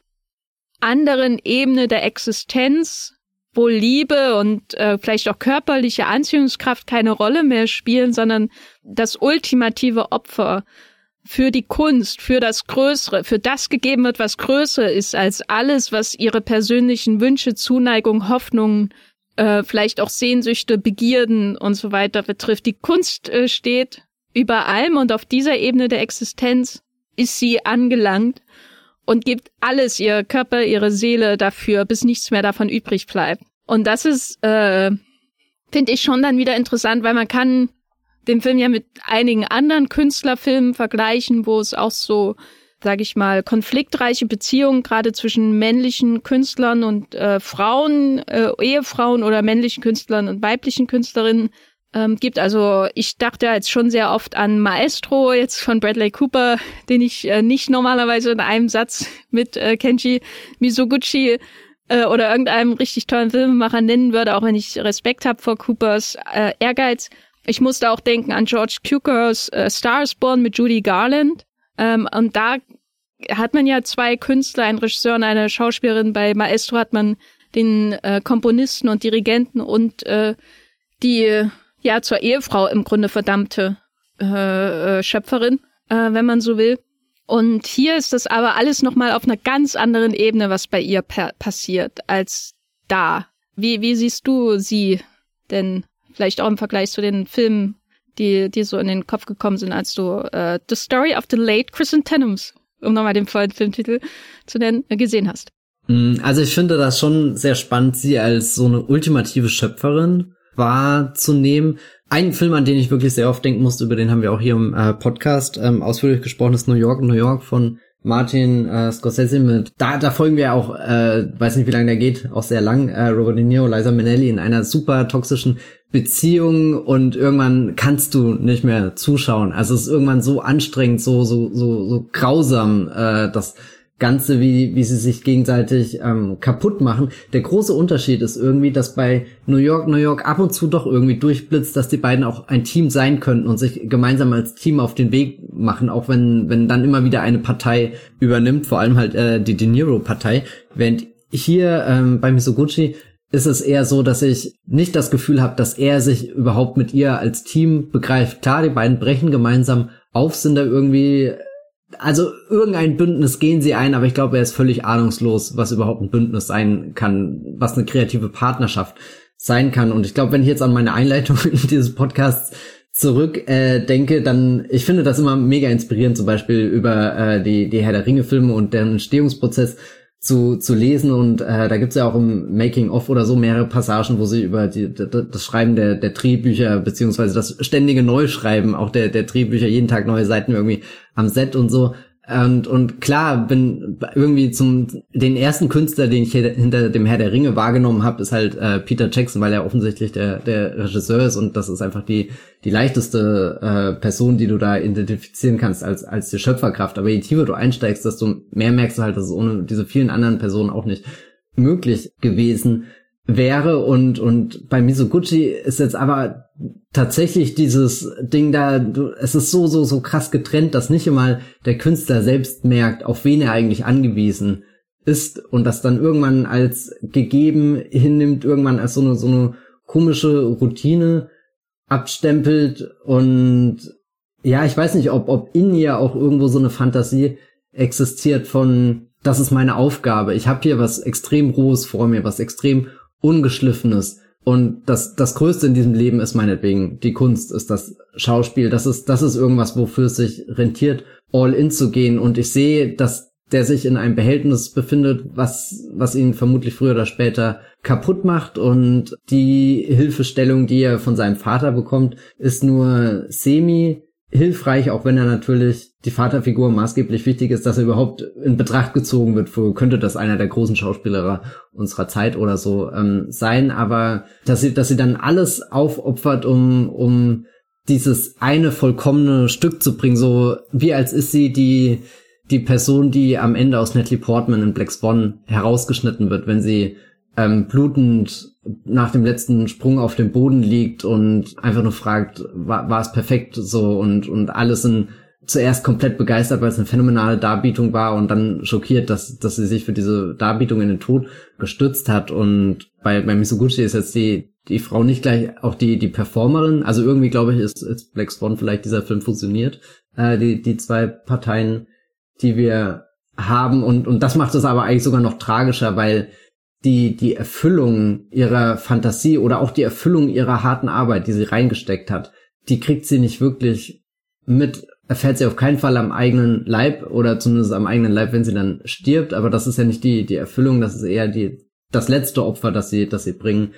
anderen Ebene der Existenz wo Liebe und äh, vielleicht auch körperliche Anziehungskraft keine Rolle mehr spielen, sondern das ultimative Opfer für die Kunst, für das Größere, für das gegeben wird, was größer ist als alles, was ihre persönlichen Wünsche, Zuneigung, Hoffnungen, äh, vielleicht auch Sehnsüchte, Begierden und so weiter betrifft. Die Kunst äh, steht über allem und auf dieser Ebene der Existenz ist sie angelangt und gibt alles, ihr Körper, ihre Seele dafür, bis nichts mehr davon übrig bleibt. Und das ist, äh, finde ich schon dann wieder interessant, weil man kann den Film ja mit einigen anderen Künstlerfilmen vergleichen, wo es auch so, sage ich mal, konfliktreiche Beziehungen gerade zwischen männlichen Künstlern und äh, Frauen, äh, Ehefrauen oder männlichen Künstlern und weiblichen Künstlerinnen ähm, gibt. Also ich dachte jetzt schon sehr oft an Maestro jetzt von Bradley Cooper, den ich äh, nicht normalerweise in einem Satz mit äh, Kenji Mizoguchi äh, oder irgendeinem richtig tollen Filmemacher nennen würde, auch wenn ich Respekt habe vor Coopers äh, Ehrgeiz. Ich musste auch denken an George Cukors äh, Stars Born mit Judy Garland. Ähm, und da hat man ja zwei Künstler, einen Regisseur und eine Schauspielerin. Bei Maestro hat man den äh, Komponisten und Dirigenten und äh, die ja zur Ehefrau im Grunde verdammte äh, äh, Schöpferin, äh, wenn man so will. Und hier ist das aber alles nochmal auf einer ganz anderen Ebene, was bei ihr passiert, als da. Wie, wie siehst du sie denn vielleicht auch im Vergleich zu den Filmen, die dir so in den Kopf gekommen sind, als du äh, The Story of the Late Chrysanthemums, um nochmal den vollen Filmtitel zu nennen, gesehen hast? Mm, also ich finde das schon sehr spannend, sie als so eine ultimative Schöpferin wahrzunehmen. Ein Film, an den ich wirklich sehr oft denken musste, über den haben wir auch hier im äh, Podcast ähm, ausführlich gesprochen, ist New York, New York von Martin äh, Scorsese mit, da, da folgen wir auch, äh, weiß nicht wie lange der geht, auch sehr lang, äh, Robert De Niro, Liza Minnelli in einer super toxischen Beziehung und irgendwann kannst du nicht mehr zuschauen. Also es ist irgendwann so anstrengend, so, so, so, so grausam, äh, dass Ganze, wie, wie sie sich gegenseitig ähm, kaputt machen. Der große Unterschied ist irgendwie, dass bei New York, New York ab und zu doch irgendwie durchblitzt, dass die beiden auch ein Team sein könnten und sich gemeinsam als Team auf den Weg machen, auch wenn, wenn dann immer wieder eine Partei übernimmt, vor allem halt äh, die De Niro-Partei. Während hier ähm, bei Misoguchi ist es eher so, dass ich nicht das Gefühl habe, dass er sich überhaupt mit ihr als Team begreift. Klar, die beiden brechen gemeinsam auf, sind da irgendwie also irgendein Bündnis gehen sie ein, aber ich glaube, er ist völlig ahnungslos, was überhaupt ein Bündnis sein kann, was eine kreative Partnerschaft sein kann. Und ich glaube, wenn ich jetzt an meine Einleitung dieses Podcasts zurück äh, denke, dann ich finde das immer mega inspirierend, zum Beispiel über äh, die die Herr der Ringe Filme und deren Entstehungsprozess zu, zu lesen und äh, da gibt's ja auch im Making of oder so mehrere Passagen, wo sie über die, das Schreiben der, der Drehbücher beziehungsweise das ständige Neuschreiben auch der, der Drehbücher, jeden Tag neue Seiten irgendwie am Set und so und, und klar, bin irgendwie zum den ersten Künstler, den ich hinter dem Herr der Ringe wahrgenommen habe, ist halt äh, Peter Jackson, weil er offensichtlich der, der Regisseur ist und das ist einfach die, die leichteste äh, Person, die du da identifizieren kannst als, als die Schöpferkraft. Aber je tiefer du einsteigst, desto mehr merkst du halt, dass es ohne diese vielen anderen Personen auch nicht möglich gewesen wäre und und bei Misoguchi ist jetzt aber tatsächlich dieses Ding da, du, es ist so, so, so krass getrennt, dass nicht immer der Künstler selbst merkt, auf wen er eigentlich angewiesen ist und das dann irgendwann als gegeben hinnimmt, irgendwann als so eine, so eine komische Routine abstempelt und ja, ich weiß nicht, ob, ob in ihr auch irgendwo so eine Fantasie existiert von, das ist meine Aufgabe. Ich habe hier was extrem Rohes vor mir, was extrem Ungeschliffenes. Und das, das Größte in diesem Leben ist meinetwegen die Kunst, ist das Schauspiel. Das ist, das ist irgendwas, wofür es sich rentiert, all in zu gehen. Und ich sehe, dass der sich in einem Behältnis befindet, was, was ihn vermutlich früher oder später kaputt macht. Und die Hilfestellung, die er von seinem Vater bekommt, ist nur semi hilfreich, auch wenn er natürlich die Vaterfigur maßgeblich wichtig ist, dass er überhaupt in Betracht gezogen wird. Für, könnte das einer der großen Schauspieler unserer Zeit oder so ähm, sein, aber dass sie, dass sie dann alles aufopfert, um, um dieses eine vollkommene Stück zu bringen, so wie als ist sie die, die Person, die am Ende aus Natalie Portman in Black Swan herausgeschnitten wird, wenn sie ähm, blutend nach dem letzten Sprung auf dem Boden liegt und einfach nur fragt, war, war es perfekt so und, und alle sind zuerst komplett begeistert, weil es eine phänomenale Darbietung war und dann schockiert, dass, dass sie sich für diese Darbietung in den Tod gestützt hat. Und bei, bei Misoguchi ist jetzt die, die Frau nicht gleich auch die, die Performerin, also irgendwie glaube ich ist, ist Black Swan vielleicht dieser Film fusioniert, äh, die, die zwei Parteien, die wir haben. Und, und das macht es aber eigentlich sogar noch tragischer, weil die, die Erfüllung ihrer Fantasie oder auch die Erfüllung ihrer harten Arbeit, die sie reingesteckt hat, die kriegt sie nicht wirklich mit, erfährt sie auf keinen Fall am eigenen Leib oder zumindest am eigenen Leib, wenn sie dann stirbt, aber das ist ja nicht die, die Erfüllung, das ist eher die, das letzte Opfer, das sie, das sie bringen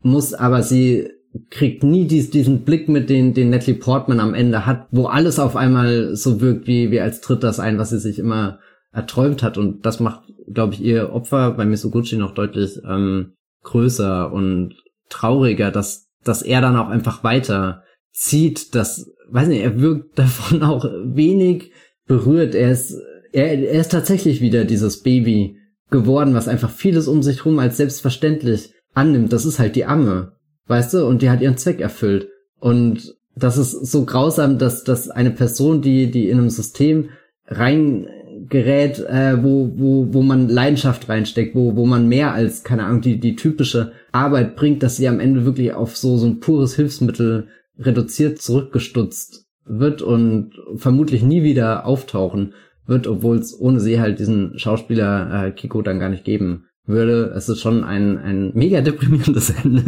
muss, aber sie kriegt nie dies, diesen Blick mit den, den Natalie Portman am Ende hat, wo alles auf einmal so wirkt wie, wie als tritt das ein, was sie sich immer erträumt hat. Und das macht glaube ich, ihr Opfer bei Misoguchi noch deutlich ähm, größer und trauriger, dass, dass er dann auch einfach weiter zieht, dass, weiß nicht, er wirkt davon auch wenig berührt. Er ist, er, er ist tatsächlich wieder dieses Baby geworden, was einfach vieles um sich rum als selbstverständlich annimmt. Das ist halt die Amme, weißt du, und die hat ihren Zweck erfüllt. Und das ist so grausam, dass, dass eine Person, die, die in einem System rein Gerät, äh, wo, wo, wo man Leidenschaft reinsteckt, wo, wo man mehr als, keine Ahnung, die, die typische Arbeit bringt, dass sie am Ende wirklich auf so, so ein pures Hilfsmittel reduziert zurückgestutzt wird und vermutlich nie wieder auftauchen wird, obwohl es ohne sie halt diesen Schauspieler äh, Kiko dann gar nicht geben würde. Es ist schon ein, ein mega deprimierendes Ende.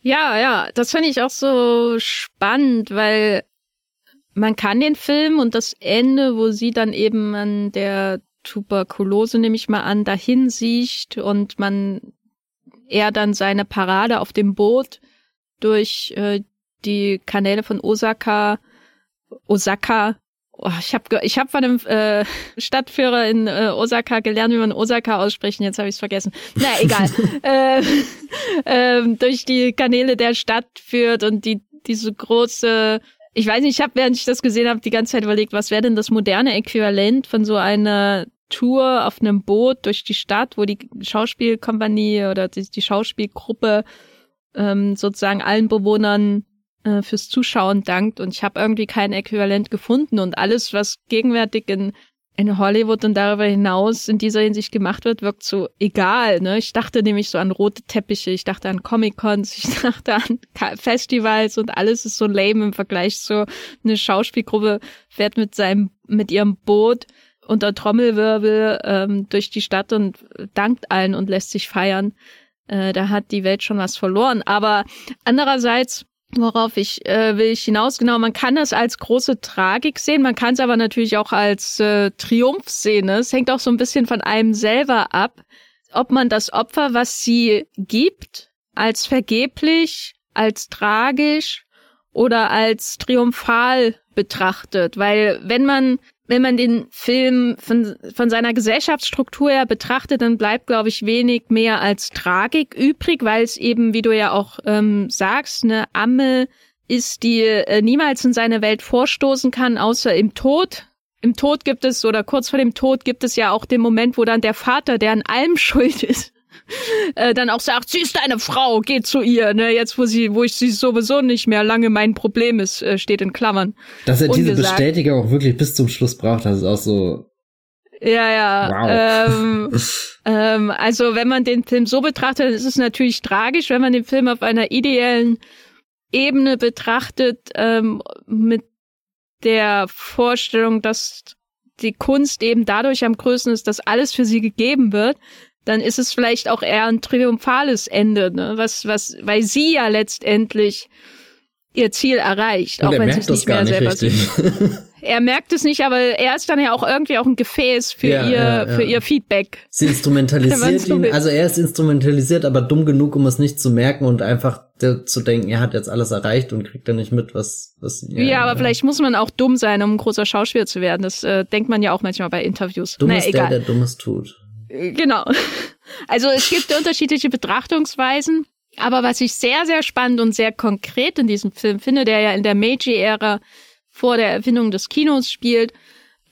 Ja, ja, das finde ich auch so spannend, weil man kann den Film und das Ende, wo sie dann eben an der Tuberkulose, nehme ich mal an, dahin sieht und man er dann seine Parade auf dem Boot durch äh, die Kanäle von Osaka, Osaka, oh, ich habe ich hab von einem äh, Stadtführer in äh, Osaka gelernt, wie man Osaka aussprechen, jetzt habe ich es vergessen. Na, egal. äh, äh, durch die Kanäle der Stadt führt und die diese große ich weiß nicht, ich habe, während ich das gesehen habe, die ganze Zeit überlegt, was wäre denn das moderne Äquivalent von so einer Tour auf einem Boot durch die Stadt, wo die Schauspielkompanie oder die, die Schauspielgruppe ähm, sozusagen allen Bewohnern äh, fürs Zuschauen dankt. Und ich habe irgendwie kein Äquivalent gefunden. Und alles, was gegenwärtig in in Hollywood und darüber hinaus in dieser Hinsicht gemacht wird, wirkt so egal. Ne? Ich dachte nämlich so an rote Teppiche, ich dachte an Comic-Cons, ich dachte an Festivals und alles ist so lame im Vergleich zu eine Schauspielgruppe fährt mit seinem, mit ihrem Boot unter Trommelwirbel ähm, durch die Stadt und dankt allen und lässt sich feiern. Äh, da hat die Welt schon was verloren. Aber andererseits Worauf ich äh, will ich hinaus? Genau, man kann es als große Tragik sehen, man kann es aber natürlich auch als äh, Triumph sehen. Ne? Es hängt auch so ein bisschen von einem selber ab, ob man das Opfer, was sie gibt, als vergeblich, als tragisch oder als triumphal betrachtet. Weil wenn man wenn man den Film von, von seiner Gesellschaftsstruktur her betrachtet, dann bleibt, glaube ich, wenig mehr als Tragik übrig, weil es eben, wie du ja auch ähm, sagst, eine Amme ist, die äh, niemals in seine Welt vorstoßen kann, außer im Tod. Im Tod gibt es, oder kurz vor dem Tod gibt es ja auch den Moment, wo dann der Vater, der an allem schuld ist, äh, dann auch sagt, sie ist eine Frau, geh zu ihr, ne, jetzt wo sie, wo ich sie sowieso nicht mehr lange mein Problem ist, äh, steht in Klammern. Dass er diese Bestätigung auch wirklich bis zum Schluss braucht, das ist auch so. Ja, ja. Wow. Ähm, ähm, also wenn man den Film so betrachtet, ist es natürlich tragisch, wenn man den Film auf einer ideellen Ebene betrachtet, ähm, mit der Vorstellung, dass die Kunst eben dadurch am größten ist, dass alles für sie gegeben wird, dann ist es vielleicht auch eher ein triumphales Ende, ne? was, was, weil sie ja letztendlich ihr Ziel erreicht, Und auch wenn sie es nicht mehr nicht selber sieht. er merkt es nicht, aber er ist dann ja auch irgendwie auch ein Gefäß für Ja, ihr, ja, ja. für ihr Feedback. Sie instrumentalisiert ihn, also er ist instrumentalisiert, aber dumm genug, um es nicht zu merken und einfach zu denken, er hat jetzt alles erreicht und kriegt dann nicht mit, was, was. Ja, aber vielleicht muss man auch dumm sein, um ein großer Schauspieler zu werden. Das äh, denkt man ja auch manchmal bei Interviews. Dumm naja, ist der, egal. der Dummes tut. Genau. Also es gibt unterschiedliche Betrachtungsweisen, aber was ich sehr, sehr spannend und sehr konkret in diesem Film finde, der ja in der Meiji-Ära vor der Erfindung des Kinos spielt,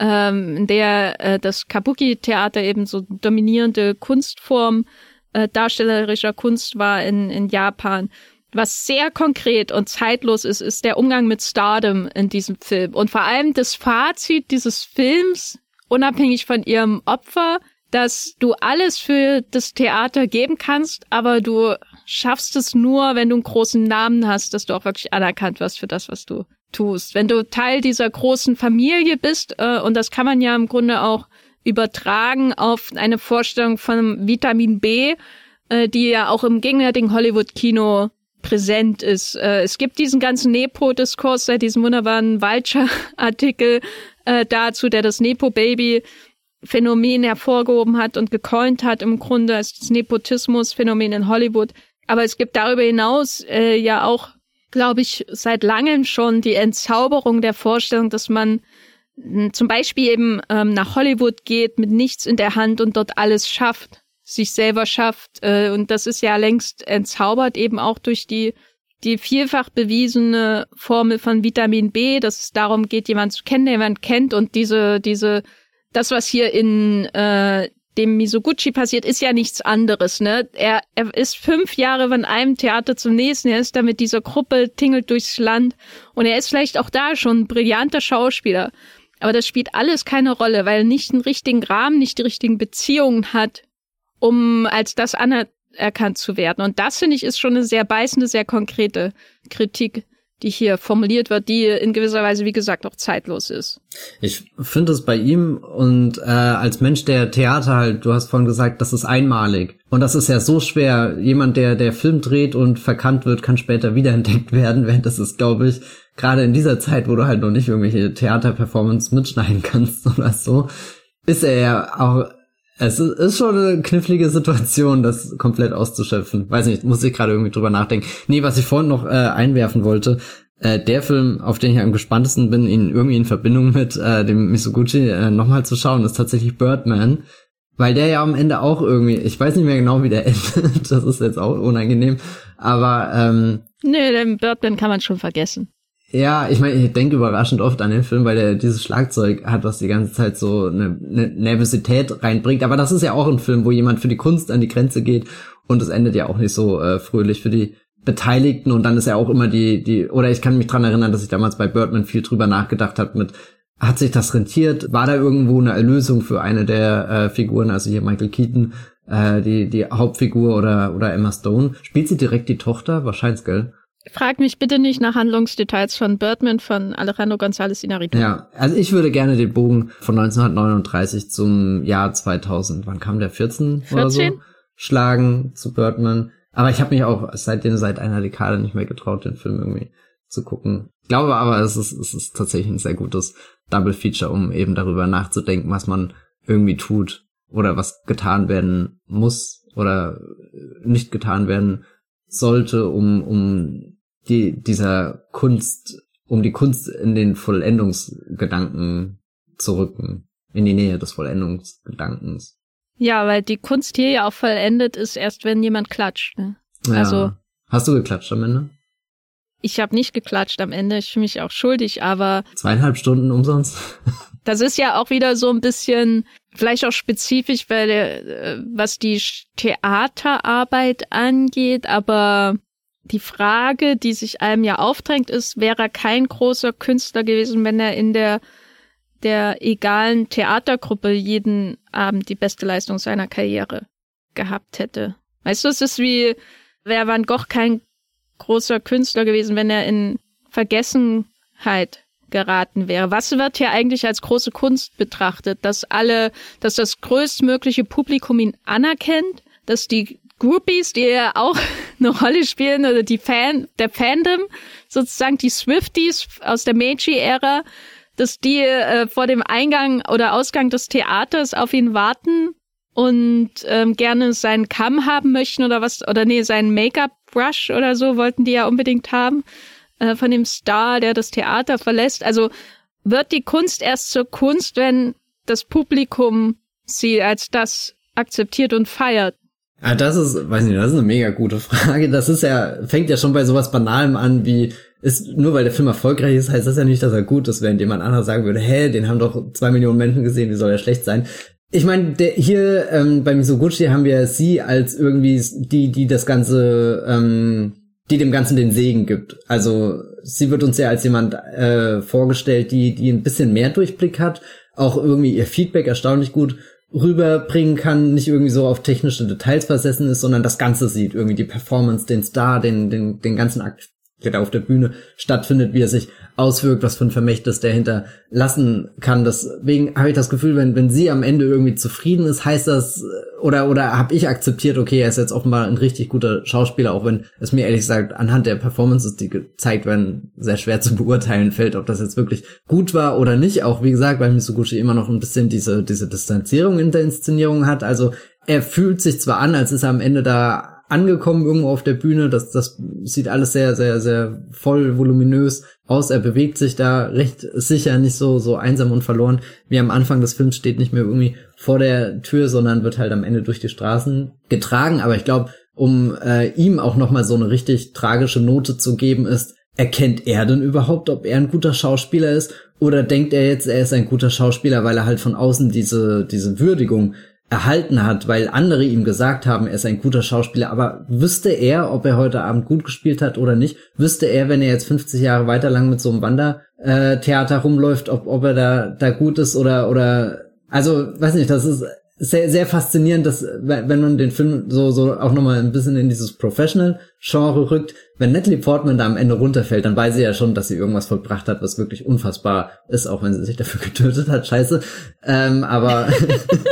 ähm, in der äh, das Kabuki-Theater eben so dominierende Kunstform äh, darstellerischer Kunst war in, in Japan. Was sehr konkret und zeitlos ist, ist der Umgang mit Stardom in diesem Film. Und vor allem das Fazit dieses Films, unabhängig von ihrem Opfer, dass du alles für das Theater geben kannst, aber du schaffst es nur, wenn du einen großen Namen hast, dass du auch wirklich anerkannt wirst für das, was du tust. Wenn du Teil dieser großen Familie bist, äh, und das kann man ja im Grunde auch übertragen auf eine Vorstellung von Vitamin B, äh, die ja auch im gegenwärtigen Hollywood-Kino präsent ist. Äh, es gibt diesen ganzen Nepo-Diskurs, seit diesem wunderbaren Vulture-Artikel äh, dazu, der das Nepo-Baby Phänomen hervorgehoben hat und gecoint hat im Grunde als das Nepotismus-Phänomen in Hollywood. Aber es gibt darüber hinaus äh, ja auch, glaube ich, seit langem schon die Entzauberung der Vorstellung, dass man mh, zum Beispiel eben ähm, nach Hollywood geht mit nichts in der Hand und dort alles schafft, sich selber schafft. Äh, und das ist ja längst entzaubert, eben auch durch die die vielfach bewiesene Formel von Vitamin B, dass es darum geht, jemanden zu kennen, der jemand kennt und diese, diese, das, was hier in äh, dem Misoguchi passiert, ist ja nichts anderes, ne? Er, er ist fünf Jahre von einem Theater zum nächsten, er ist da mit dieser Gruppe, tingelt durchs Land und er ist vielleicht auch da schon ein brillanter Schauspieler. Aber das spielt alles keine Rolle, weil er nicht einen richtigen Rahmen, nicht die richtigen Beziehungen hat, um als das anerkannt zu werden. Und das, finde ich, ist schon eine sehr beißende, sehr konkrete Kritik, die hier formuliert wird, die in gewisser Weise, wie gesagt, auch zeitlos ist. Ich finde es bei ihm und äh, als Mensch, der Theater halt, du hast vorhin gesagt, das ist einmalig. Und das ist ja so schwer. Jemand, der der Film dreht und verkannt wird, kann später wiederentdeckt werden. Während das ist, glaube ich, gerade in dieser Zeit, wo du halt noch nicht irgendwelche Theaterperformance mitschneiden kannst oder so, ist er ja auch. Es ist schon eine knifflige Situation, das komplett auszuschöpfen. Weiß nicht, muss ich gerade irgendwie drüber nachdenken. Nee, was ich vorhin noch äh, einwerfen wollte, äh, der Film, auf den ich am gespanntesten bin, ihn irgendwie in Verbindung mit äh, dem Misoguchi äh, nochmal zu schauen, ist tatsächlich Birdman. Weil der ja am Ende auch irgendwie, ich weiß nicht mehr genau, wie der endet, das ist jetzt auch unangenehm, aber ähm, Nee, den Birdman kann man schon vergessen. Ja, ich meine, ich denke überraschend oft an den Film, weil der dieses Schlagzeug hat, was die ganze Zeit so eine, eine Nervosität reinbringt. Aber das ist ja auch ein Film, wo jemand für die Kunst an die Grenze geht und es endet ja auch nicht so äh, fröhlich für die Beteiligten und dann ist ja auch immer die, die, oder ich kann mich dran erinnern, dass ich damals bei Birdman viel drüber nachgedacht habe mit, hat sich das rentiert? War da irgendwo eine Erlösung für eine der äh, Figuren, also hier Michael Keaton, äh, die, die Hauptfigur oder, oder Emma Stone? Spielt sie direkt die Tochter? Wahrscheinlich, gell? Frag mich bitte nicht nach Handlungsdetails von Birdman von Alejandro González Inarritu. Ja, also ich würde gerne den Bogen von 1939 zum Jahr 2000, wann kam der 14, oder so, 14? schlagen zu Birdman. Aber ich habe mich auch seitdem seit einer Dekade nicht mehr getraut, den Film irgendwie zu gucken. Ich glaube aber, es ist, es ist tatsächlich ein sehr gutes Double Feature, um eben darüber nachzudenken, was man irgendwie tut oder was getan werden muss oder nicht getan werden sollte, um, um die, dieser Kunst, um die Kunst in den Vollendungsgedanken zu rücken, in die Nähe des Vollendungsgedankens. Ja, weil die Kunst hier ja auch vollendet ist, erst wenn jemand klatscht. Ne? Ja. Also- Hast du geklatscht am Ende? Ich habe nicht geklatscht am Ende, ich fühle mich auch schuldig, aber Zweieinhalb Stunden umsonst? das ist ja auch wieder so ein bisschen vielleicht auch spezifisch, weil äh, was die Theaterarbeit angeht, aber die Frage, die sich einem ja aufdrängt, ist, wäre er kein großer Künstler gewesen, wenn er in der der egalen Theatergruppe jeden Abend die beste Leistung seiner Karriere gehabt hätte. Weißt du, es ist wie, wäre Van Gogh kein großer Künstler gewesen, wenn er in Vergessenheit geraten wäre. Was wird hier eigentlich als große Kunst betrachtet? Dass alle, dass das größtmögliche Publikum ihn anerkennt, dass die Groupies, die ja auch eine Rolle spielen, oder die Fan, der Fandom, sozusagen die Swifties aus der Meiji-Ära, dass die äh, vor dem Eingang oder Ausgang des Theaters auf ihn warten und ähm, gerne seinen Kamm haben möchten oder was, oder nee, seinen Make-up-Brush oder so wollten die ja unbedingt haben äh, von dem Star, der das Theater verlässt. Also wird die Kunst erst zur Kunst, wenn das Publikum sie als das akzeptiert und feiert. Ja, das ist, weiß nicht, das ist eine mega gute Frage. Das ist ja, fängt ja schon bei sowas Banalem an wie, ist, nur weil der Film erfolgreich ist, heißt das ja nicht, dass er gut ist, während jemand anderes sagen würde, hä, den haben doch zwei Millionen Menschen gesehen, wie soll er schlecht sein? Ich meine, hier ähm, bei Misoguchi haben wir sie als irgendwie die, die das Ganze, ähm, die dem Ganzen den Segen gibt. Also sie wird uns ja als jemand äh, vorgestellt, die, die ein bisschen mehr Durchblick hat, auch irgendwie ihr Feedback erstaunlich gut rüberbringen kann, nicht irgendwie so auf technische Details versessen ist, sondern das Ganze sieht, irgendwie die Performance, den Star, den, den, den ganzen Akt auf der Bühne stattfindet, wie er sich auswirkt, was für ein Vermächtnis der hinterlassen kann. Deswegen habe ich das Gefühl, wenn, wenn sie am Ende irgendwie zufrieden ist, heißt das, oder, oder habe ich akzeptiert, okay, er ist jetzt offenbar ein richtig guter Schauspieler, auch wenn es mir ehrlich gesagt anhand der Performances, die gezeigt werden, sehr schwer zu beurteilen fällt, ob das jetzt wirklich gut war oder nicht. Auch wie gesagt, weil Misoguchi immer noch ein bisschen diese, diese Distanzierung in der Inszenierung hat. Also er fühlt sich zwar an, als ist er am Ende da angekommen irgendwo auf der Bühne. Das, das sieht alles sehr, sehr, sehr voll voluminös aus. Er bewegt sich da recht sicher, nicht so, so einsam und verloren. Wie am Anfang des Films steht nicht mehr irgendwie vor der Tür, sondern wird halt am Ende durch die Straßen getragen. Aber ich glaube, um äh, ihm auch nochmal so eine richtig tragische Note zu geben, ist, erkennt er denn überhaupt, ob er ein guter Schauspieler ist? Oder denkt er jetzt, er ist ein guter Schauspieler, weil er halt von außen diese, diese Würdigung erhalten hat, weil andere ihm gesagt haben, er ist ein guter Schauspieler, aber wüsste er, ob er heute Abend gut gespielt hat oder nicht, wüsste er, wenn er jetzt 50 Jahre weiter lang mit so einem Wandertheater rumläuft, ob, ob er da, da gut ist oder, oder, also, weiß nicht, das ist, sehr, sehr faszinierend, dass, wenn man den Film so, so auch nochmal ein bisschen in dieses Professional-Genre rückt, wenn Natalie Portman da am Ende runterfällt, dann weiß sie ja schon, dass sie irgendwas vollbracht hat, was wirklich unfassbar ist, auch wenn sie sich dafür getötet hat, scheiße. Ähm, aber,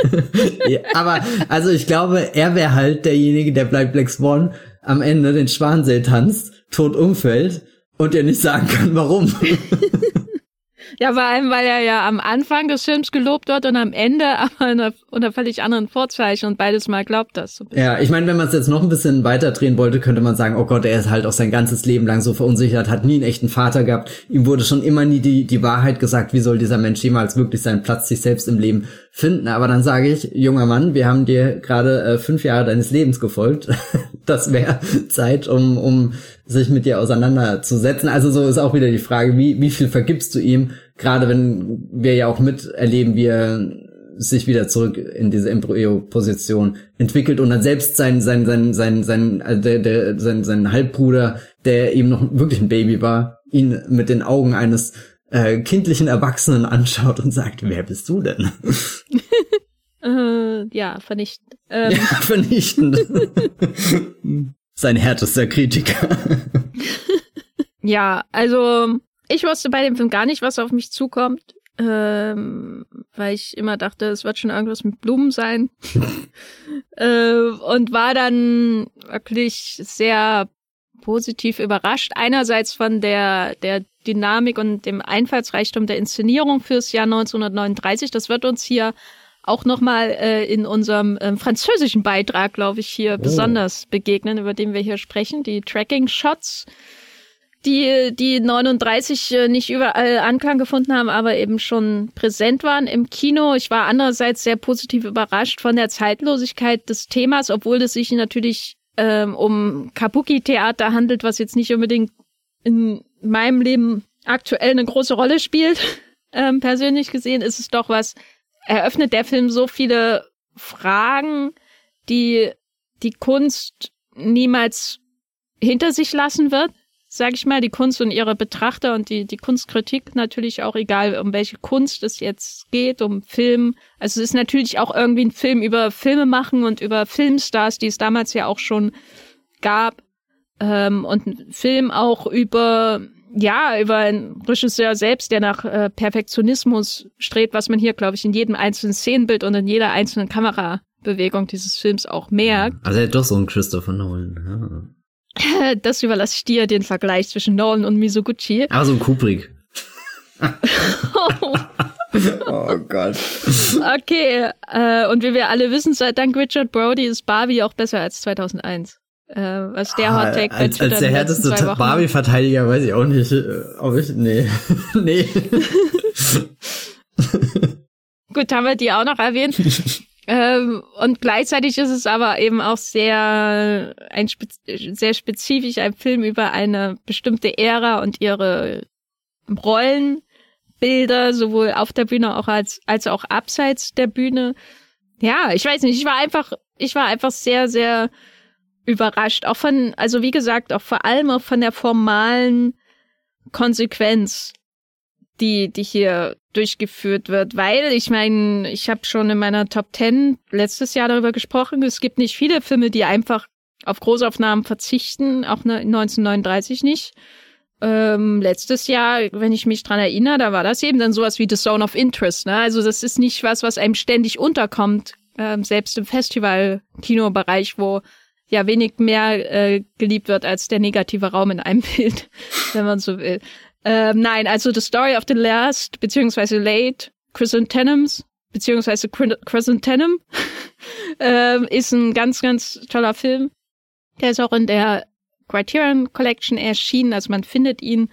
ja, aber, also ich glaube, er wäre halt derjenige, der bleibt Black Swan am Ende den Schwansee tanzt, tot umfällt und ihr nicht sagen kann, warum. Ja, vor allem, weil er ja am Anfang des Films gelobt wird und am Ende aber unter, unter völlig anderen Vorzeichen und beides mal glaubt das. So ja, ich meine, wenn man es jetzt noch ein bisschen weiter drehen wollte, könnte man sagen, oh Gott, er ist halt auch sein ganzes Leben lang so verunsichert, hat nie einen echten Vater gehabt, ihm wurde schon immer nie die, die Wahrheit gesagt, wie soll dieser Mensch jemals wirklich seinen Platz sich selbst im Leben finden. Aber dann sage ich, junger Mann, wir haben dir gerade äh, fünf Jahre deines Lebens gefolgt. das wäre Zeit, um, um sich mit dir auseinanderzusetzen. Also so ist auch wieder die Frage, wie, wie viel vergibst du ihm? Gerade wenn wir ja auch miterleben, wie er sich wieder zurück in diese Embryo-Position entwickelt und dann selbst sein, sein, sein, sein, sein, also der, der, sein, sein Halbbruder, der eben noch wirklich ein Baby war, ihn mit den Augen eines äh, kindlichen Erwachsenen anschaut und sagt, wer bist du denn? äh, ja, vernichtend. Ähm. Ja, vernichtend. Sein härtester Kritiker. ja, also ich wusste bei dem Film gar nicht, was auf mich zukommt, ähm, weil ich immer dachte, es wird schon irgendwas mit Blumen sein. äh, und war dann wirklich sehr positiv überrascht. Einerseits von der, der Dynamik und dem Einfallsreichtum der Inszenierung fürs Jahr 1939. Das wird uns hier auch nochmal äh, in unserem äh, französischen Beitrag, glaube ich, hier oh. besonders begegnen, über den wir hier sprechen. Die Tracking-Shots, die, die 39 äh, nicht überall Anklang gefunden haben, aber eben schon präsent waren im Kino. Ich war andererseits sehr positiv überrascht von der Zeitlosigkeit des Themas, obwohl es sich natürlich ähm, um Kabuki-Theater handelt, was jetzt nicht unbedingt in meinem Leben aktuell eine große Rolle spielt. Ähm, persönlich gesehen ist es doch was eröffnet der Film so viele Fragen, die die Kunst niemals hinter sich lassen wird, sag ich mal, die Kunst und ihre Betrachter und die, die Kunstkritik natürlich auch, egal um welche Kunst es jetzt geht, um Film. Also es ist natürlich auch irgendwie ein Film über Filme machen und über Filmstars, die es damals ja auch schon gab. Ähm, und ein Film auch über, ja, über einen Regisseur selbst, der nach äh, Perfektionismus strebt, was man hier, glaube ich, in jedem einzelnen Szenenbild und in jeder einzelnen Kamerabewegung dieses Films auch merkt. Also er hat doch so einen Christopher Nolan. Ja. Das überlasse ich dir, den Vergleich zwischen Nolan und Misoguchi. Aber so ein Kubrick. oh Gott. Okay, äh, und wie wir alle wissen, seit dank Richard Brody ist Barbie auch besser als 2001. Äh, was der ah, Hot Take als, als der härteste Barbie-Verteidiger weiß ich auch nicht, äh, ob ich, nee, nee. Gut, haben wir die auch noch erwähnt. Ähm, und gleichzeitig ist es aber eben auch sehr, ein sehr spezifisch ein Film über eine bestimmte Ära und ihre Rollenbilder, sowohl auf der Bühne auch als, als auch abseits der Bühne. Ja, ich weiß nicht, ich war einfach, ich war einfach sehr, sehr überrascht. Auch von, also wie gesagt, auch vor allem auch von der formalen Konsequenz die, die hier durchgeführt wird, weil ich meine, ich habe schon in meiner Top 10 letztes Jahr darüber gesprochen, es gibt nicht viele Filme, die einfach auf Großaufnahmen verzichten, auch 1939 nicht. Ähm, letztes Jahr, wenn ich mich dran erinnere, da war das eben dann sowas wie The Zone of Interest. Ne? Also das ist nicht was, was einem ständig unterkommt, ähm, selbst im Festival-Kinobereich, wo ja wenig mehr äh, geliebt wird als der negative Raum in einem Bild, wenn man so will. Ähm, nein, also The Story of the Last, beziehungsweise Late Chrysanthemums, beziehungsweise Chrysanthemum, ähm, ist ein ganz, ganz toller Film. Der ist auch in der Criterion Collection erschienen, also man findet ihn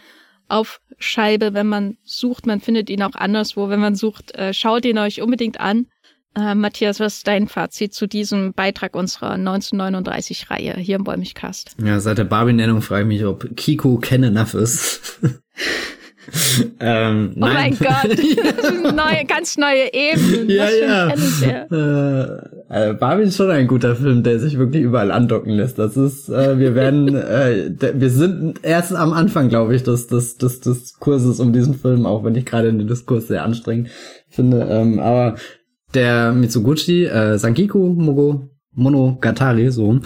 auf Scheibe, wenn man sucht. Man findet ihn auch anderswo, wenn man sucht. Äh, schaut ihn euch unbedingt an. Äh, Matthias, was ist dein Fazit zu diesem Beitrag unserer 1939-Reihe hier im Bäumigcast? Ja, seit der Barbie-Nennung frage ich mich, ob Kiko Ken enough ist. ähm, oh mein Gott, neue, ganz neue Ebenen. Ja, ja. Äh, also Barbie ist schon ein guter Film, der sich wirklich überall andocken lässt. Das ist, äh, wir werden, äh, wir sind erst am Anfang, glaube ich, des, des, des Diskurses um diesen Film, auch wenn ich gerade den Diskurs sehr anstrengend finde. Ähm, aber der Mitsuguchi, äh, Sankiku Mogo, Monogatari, so,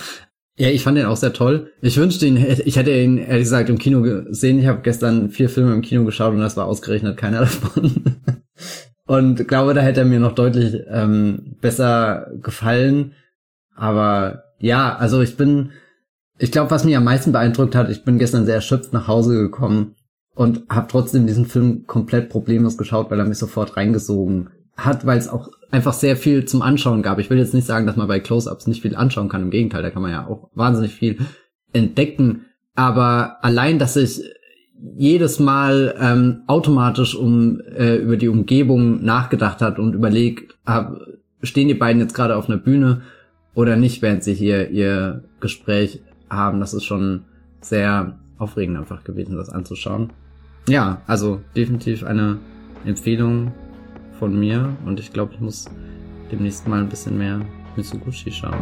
ja, ich fand den auch sehr toll. Ich wünschte ihn, ich hätte ihn ehrlich gesagt im Kino gesehen. Ich habe gestern vier Filme im Kino geschaut und das war ausgerechnet keiner davon. und glaube, da hätte er mir noch deutlich ähm, besser gefallen. Aber ja, also ich bin, ich glaube, was mich am meisten beeindruckt hat, ich bin gestern sehr erschöpft nach Hause gekommen und habe trotzdem diesen Film komplett problemlos geschaut, weil er mich sofort reingesogen hat, weil es auch einfach sehr viel zum Anschauen gab. Ich will jetzt nicht sagen, dass man bei Close-Ups nicht viel anschauen kann. Im Gegenteil, da kann man ja auch wahnsinnig viel entdecken. Aber allein, dass ich jedes Mal ähm, automatisch um äh, über die Umgebung nachgedacht hat und überlegt, hab, stehen die beiden jetzt gerade auf einer Bühne oder nicht, während sie hier ihr Gespräch haben, das ist schon sehr aufregend einfach gewesen, das anzuschauen. Ja, also definitiv eine Empfehlung von mir und ich glaube, ich muss demnächst mal ein bisschen mehr Mitsugushi schauen.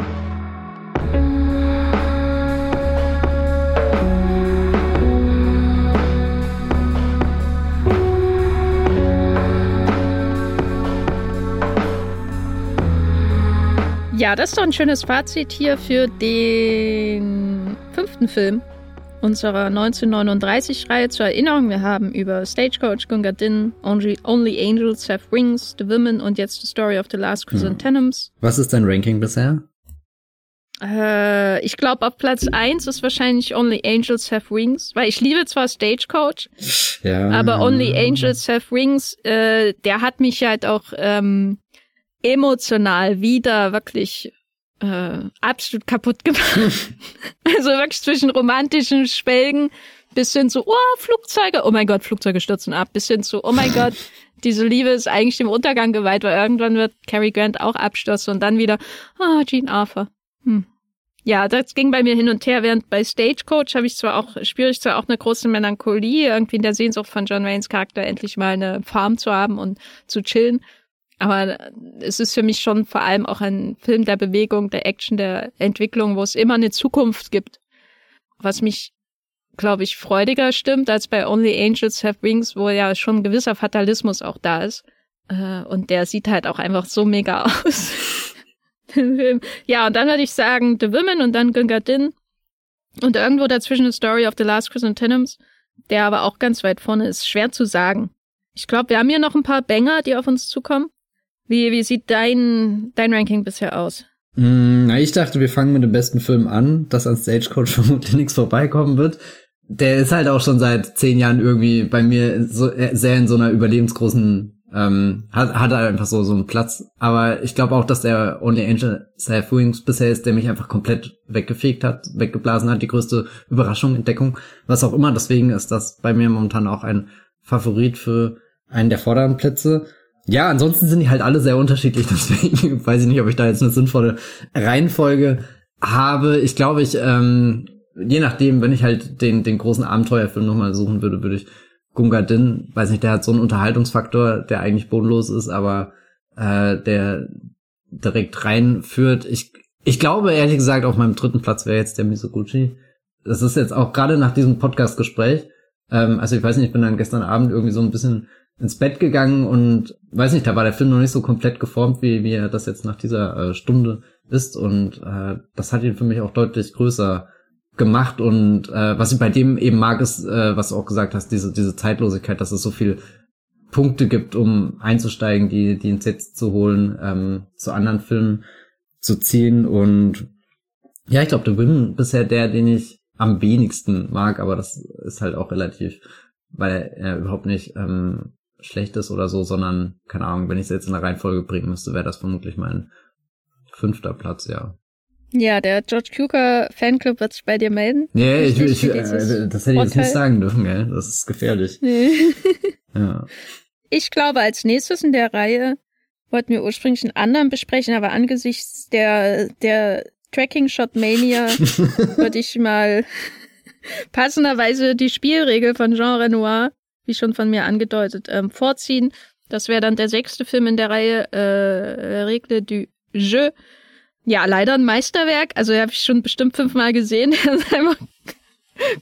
Ja, das ist doch ein schönes Fazit hier für den fünften Film unserer 1939-Reihe zur Erinnerung. Wir haben über Stagecoach, Gunga Din, Only, Only Angels Have Wings, The Women und jetzt The Story of the Last Chrysanthemums. Was ist dein Ranking bisher? Äh, ich glaube, auf Platz 1 ist wahrscheinlich Only Angels Have Wings, weil ich liebe zwar Stagecoach, ja. aber Only Angels Have Wings, äh, der hat mich halt auch ähm, emotional wieder wirklich äh, absolut kaputt gemacht. also wirklich zwischen romantischen Schwelgen bis hin zu, oh, Flugzeuge, oh mein Gott, Flugzeuge stürzen ab, bis hin zu, oh mein Gott, diese Liebe ist eigentlich dem Untergang geweiht, weil irgendwann wird Cary Grant auch abstürzen und dann wieder, ah, oh, Gene Arthur. Hm. Ja, das ging bei mir hin und her, während bei Stagecoach habe ich zwar auch, spüre ich zwar auch eine große Melancholie, irgendwie in der Sehnsucht von John Waynes Charakter endlich mal eine Farm zu haben und zu chillen. Aber es ist für mich schon vor allem auch ein Film der Bewegung, der Action, der Entwicklung, wo es immer eine Zukunft gibt. Was mich, glaube ich, freudiger stimmt als bei Only Angels Have Wings, wo ja schon ein gewisser Fatalismus auch da ist. Äh, und der sieht halt auch einfach so mega aus. ja, und dann würde ich sagen The Women und dann Gunga Din. Und irgendwo dazwischen The Story of the Last Chrysanthemums, der aber auch ganz weit vorne ist. Schwer zu sagen. Ich glaube, wir haben hier noch ein paar Banger, die auf uns zukommen. Wie, wie sieht dein, dein Ranking bisher aus? Mm, na, ich dachte, wir fangen mit dem besten Film an, dass an Stagecoach vermutlich nichts vorbeikommen wird. Der ist halt auch schon seit zehn Jahren irgendwie bei mir so, äh, sehr in so einer überlebensgroßen, ähm, hat, hat er einfach so, so einen Platz. Aber ich glaube auch, dass der Only Angel Self Wings bisher ist, der mich einfach komplett weggefegt hat, weggeblasen hat, die größte Überraschung, Entdeckung, was auch immer. Deswegen ist das bei mir momentan auch ein Favorit für einen der vorderen Plätze. Ja, ansonsten sind die halt alle sehr unterschiedlich, deswegen weiß ich nicht, ob ich da jetzt eine sinnvolle Reihenfolge habe. Ich glaube, ich, ähm, je nachdem, wenn ich halt den, den großen Abenteuerfilm nochmal suchen würde, würde ich Gunga Din, weiß nicht, der hat so einen Unterhaltungsfaktor, der eigentlich bodenlos ist, aber äh, der direkt reinführt. Ich, ich glaube, ehrlich gesagt, auf meinem dritten Platz wäre jetzt der Misoguchi. Das ist jetzt auch gerade nach diesem Podcast-Gespräch. Ähm, also ich weiß nicht, ich bin dann gestern Abend irgendwie so ein bisschen ins Bett gegangen und weiß nicht, da war der Film noch nicht so komplett geformt, wie, wie er das jetzt nach dieser äh, Stunde ist. Und äh, das hat ihn für mich auch deutlich größer gemacht. Und äh, was ich bei dem eben mag, ist, äh, was du auch gesagt hast, diese, diese Zeitlosigkeit, dass es so viel Punkte gibt, um einzusteigen, die, die ins Jetzt zu holen, ähm, zu anderen Filmen zu ziehen. Und ja, ich glaube, The Wim bisher der, den ich am wenigsten mag, aber das ist halt auch relativ, weil er überhaupt nicht ähm, schlecht ist oder so, sondern, keine Ahnung, wenn ich es jetzt in der Reihenfolge bringen müsste, wäre das vermutlich mein fünfter Platz, ja. Ja, der George Cukor Fanclub wird sich bei dir melden. Nee, ich, ich, ich äh, das hätte ich jetzt nicht sagen dürfen, gell? Das ist gefährlich. Nee. ja. Ich glaube, als nächstes in der Reihe wollten wir ursprünglich einen anderen besprechen, aber angesichts der, der Tracking Shot Mania würde ich mal passenderweise die Spielregel von Jean Renoir wie schon von mir angedeutet, ähm, vorziehen. Das wäre dann der sechste Film in der Reihe, äh, Regle du Jeu. Ja, leider ein Meisterwerk. Also habe ich schon bestimmt fünfmal gesehen. Das ist einfach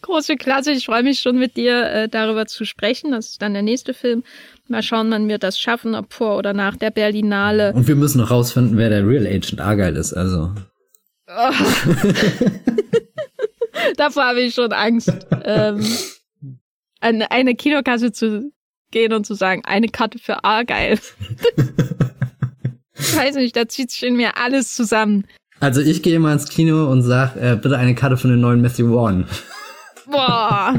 große Klasse. Ich freue mich schon mit dir äh, darüber zu sprechen. Das ist dann der nächste Film. Mal schauen, wann wir das schaffen, ob vor oder nach der Berlinale. Und wir müssen noch rausfinden, wer der Real Agent Argyle ist. Also. Oh. Davor habe ich schon Angst. ähm, an eine Kinokasse zu gehen und zu sagen, eine Karte für Argyle. ich weiß nicht, da zieht sich in mir alles zusammen. Also ich gehe mal ins Kino und sag, äh, bitte eine Karte für den neuen Matthew Vaughn. Boah.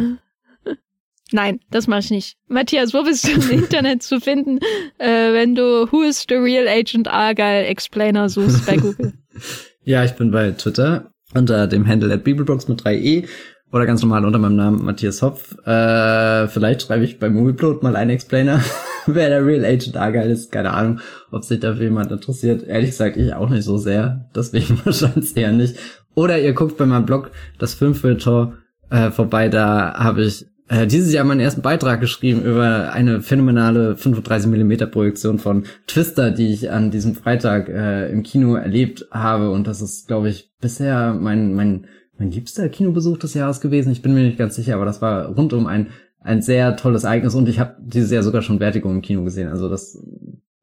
Nein, das mache ich nicht. Matthias, wo bist du im Internet zu finden, äh, wenn du Who is the Real Agent Argyle Explainer suchst bei Google? ja, ich bin bei Twitter unter dem Handle at Bibelbox mit 3e oder ganz normal unter meinem Namen Matthias Hopf. Äh, vielleicht schreibe ich bei Movieplot mal einen Explainer, wer der Real Agent Argyle ist. Keine Ahnung, ob sich dafür jemand interessiert. Ehrlich gesagt, ich auch nicht so sehr. Deswegen wahrscheinlich eher nicht. Oder ihr guckt bei meinem Blog das Filmfilter äh, vorbei. Da habe ich äh, dieses Jahr meinen ersten Beitrag geschrieben über eine phänomenale 35mm Projektion von Twister, die ich an diesem Freitag äh, im Kino erlebt habe. Und das ist, glaube ich, bisher mein, mein mein liebster Kinobesuch des Jahres gewesen. Ich bin mir nicht ganz sicher, aber das war rundum ein, ein sehr tolles Ereignis und ich habe dieses Jahr sogar schon Vertigo im Kino gesehen. Also das,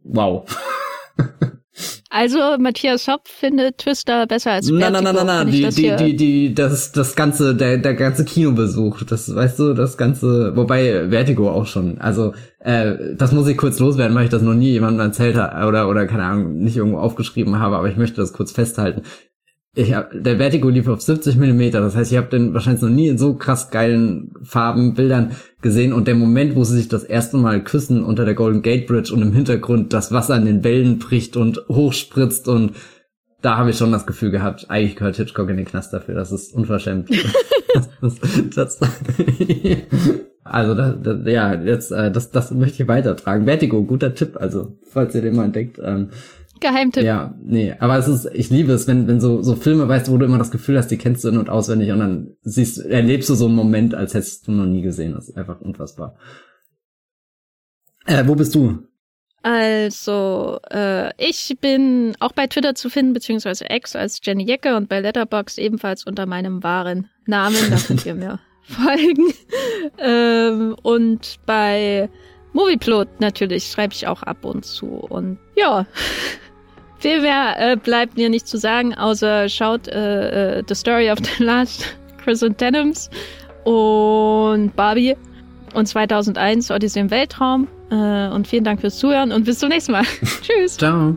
wow. Also Matthias Hopp findet Twister besser als Vertigo. Nein, nein, nein, nein, die, die, die, die, das, das ganze, der, der ganze Kinobesuch, das, weißt du, das ganze, wobei Vertigo auch schon. Also äh, das muss ich kurz loswerden, weil ich das noch nie jemandem erzählt habe oder oder keine Ahnung nicht irgendwo aufgeschrieben habe, aber ich möchte das kurz festhalten ich hab, der Vertigo lief auf 70 Millimeter, das heißt, ich habe den wahrscheinlich noch nie in so krass geilen Farben, Bildern gesehen und der Moment, wo sie sich das erste Mal küssen unter der Golden Gate Bridge und im Hintergrund das Wasser an den Wellen bricht und hochspritzt und da habe ich schon das Gefühl gehabt, eigentlich gehört Hitchcock in den Knast dafür, das ist unverschämt. das, das, das, also das, das, ja, jetzt äh, das, das möchte ich weitertragen. Vertigo, guter Tipp, also falls ihr den mal entdeckt. Ähm, Geheimtipp. Ja, nee, aber es ist, ich liebe es, wenn, wenn so, so Filme, weißt wo du immer das Gefühl hast, die kennst du in- und auswendig und dann siehst, erlebst du so einen Moment, als hättest du noch nie gesehen. Das ist einfach unfassbar. Äh, wo bist du? Also, äh, ich bin auch bei Twitter zu finden, beziehungsweise X als Jenny Jecke und bei Letterbox ebenfalls unter meinem wahren Namen. Da könnt ihr mir folgen. ähm, und bei Movieplot natürlich schreibe ich auch ab und zu. Und ja, viel mehr äh, bleibt mir nicht zu sagen, außer schaut äh, äh, The Story of the Last Chrysanthemums und Barbie und 2001 Odyssey im Weltraum. Äh, und vielen Dank fürs Zuhören und bis zum nächsten Mal. Tschüss. Ciao.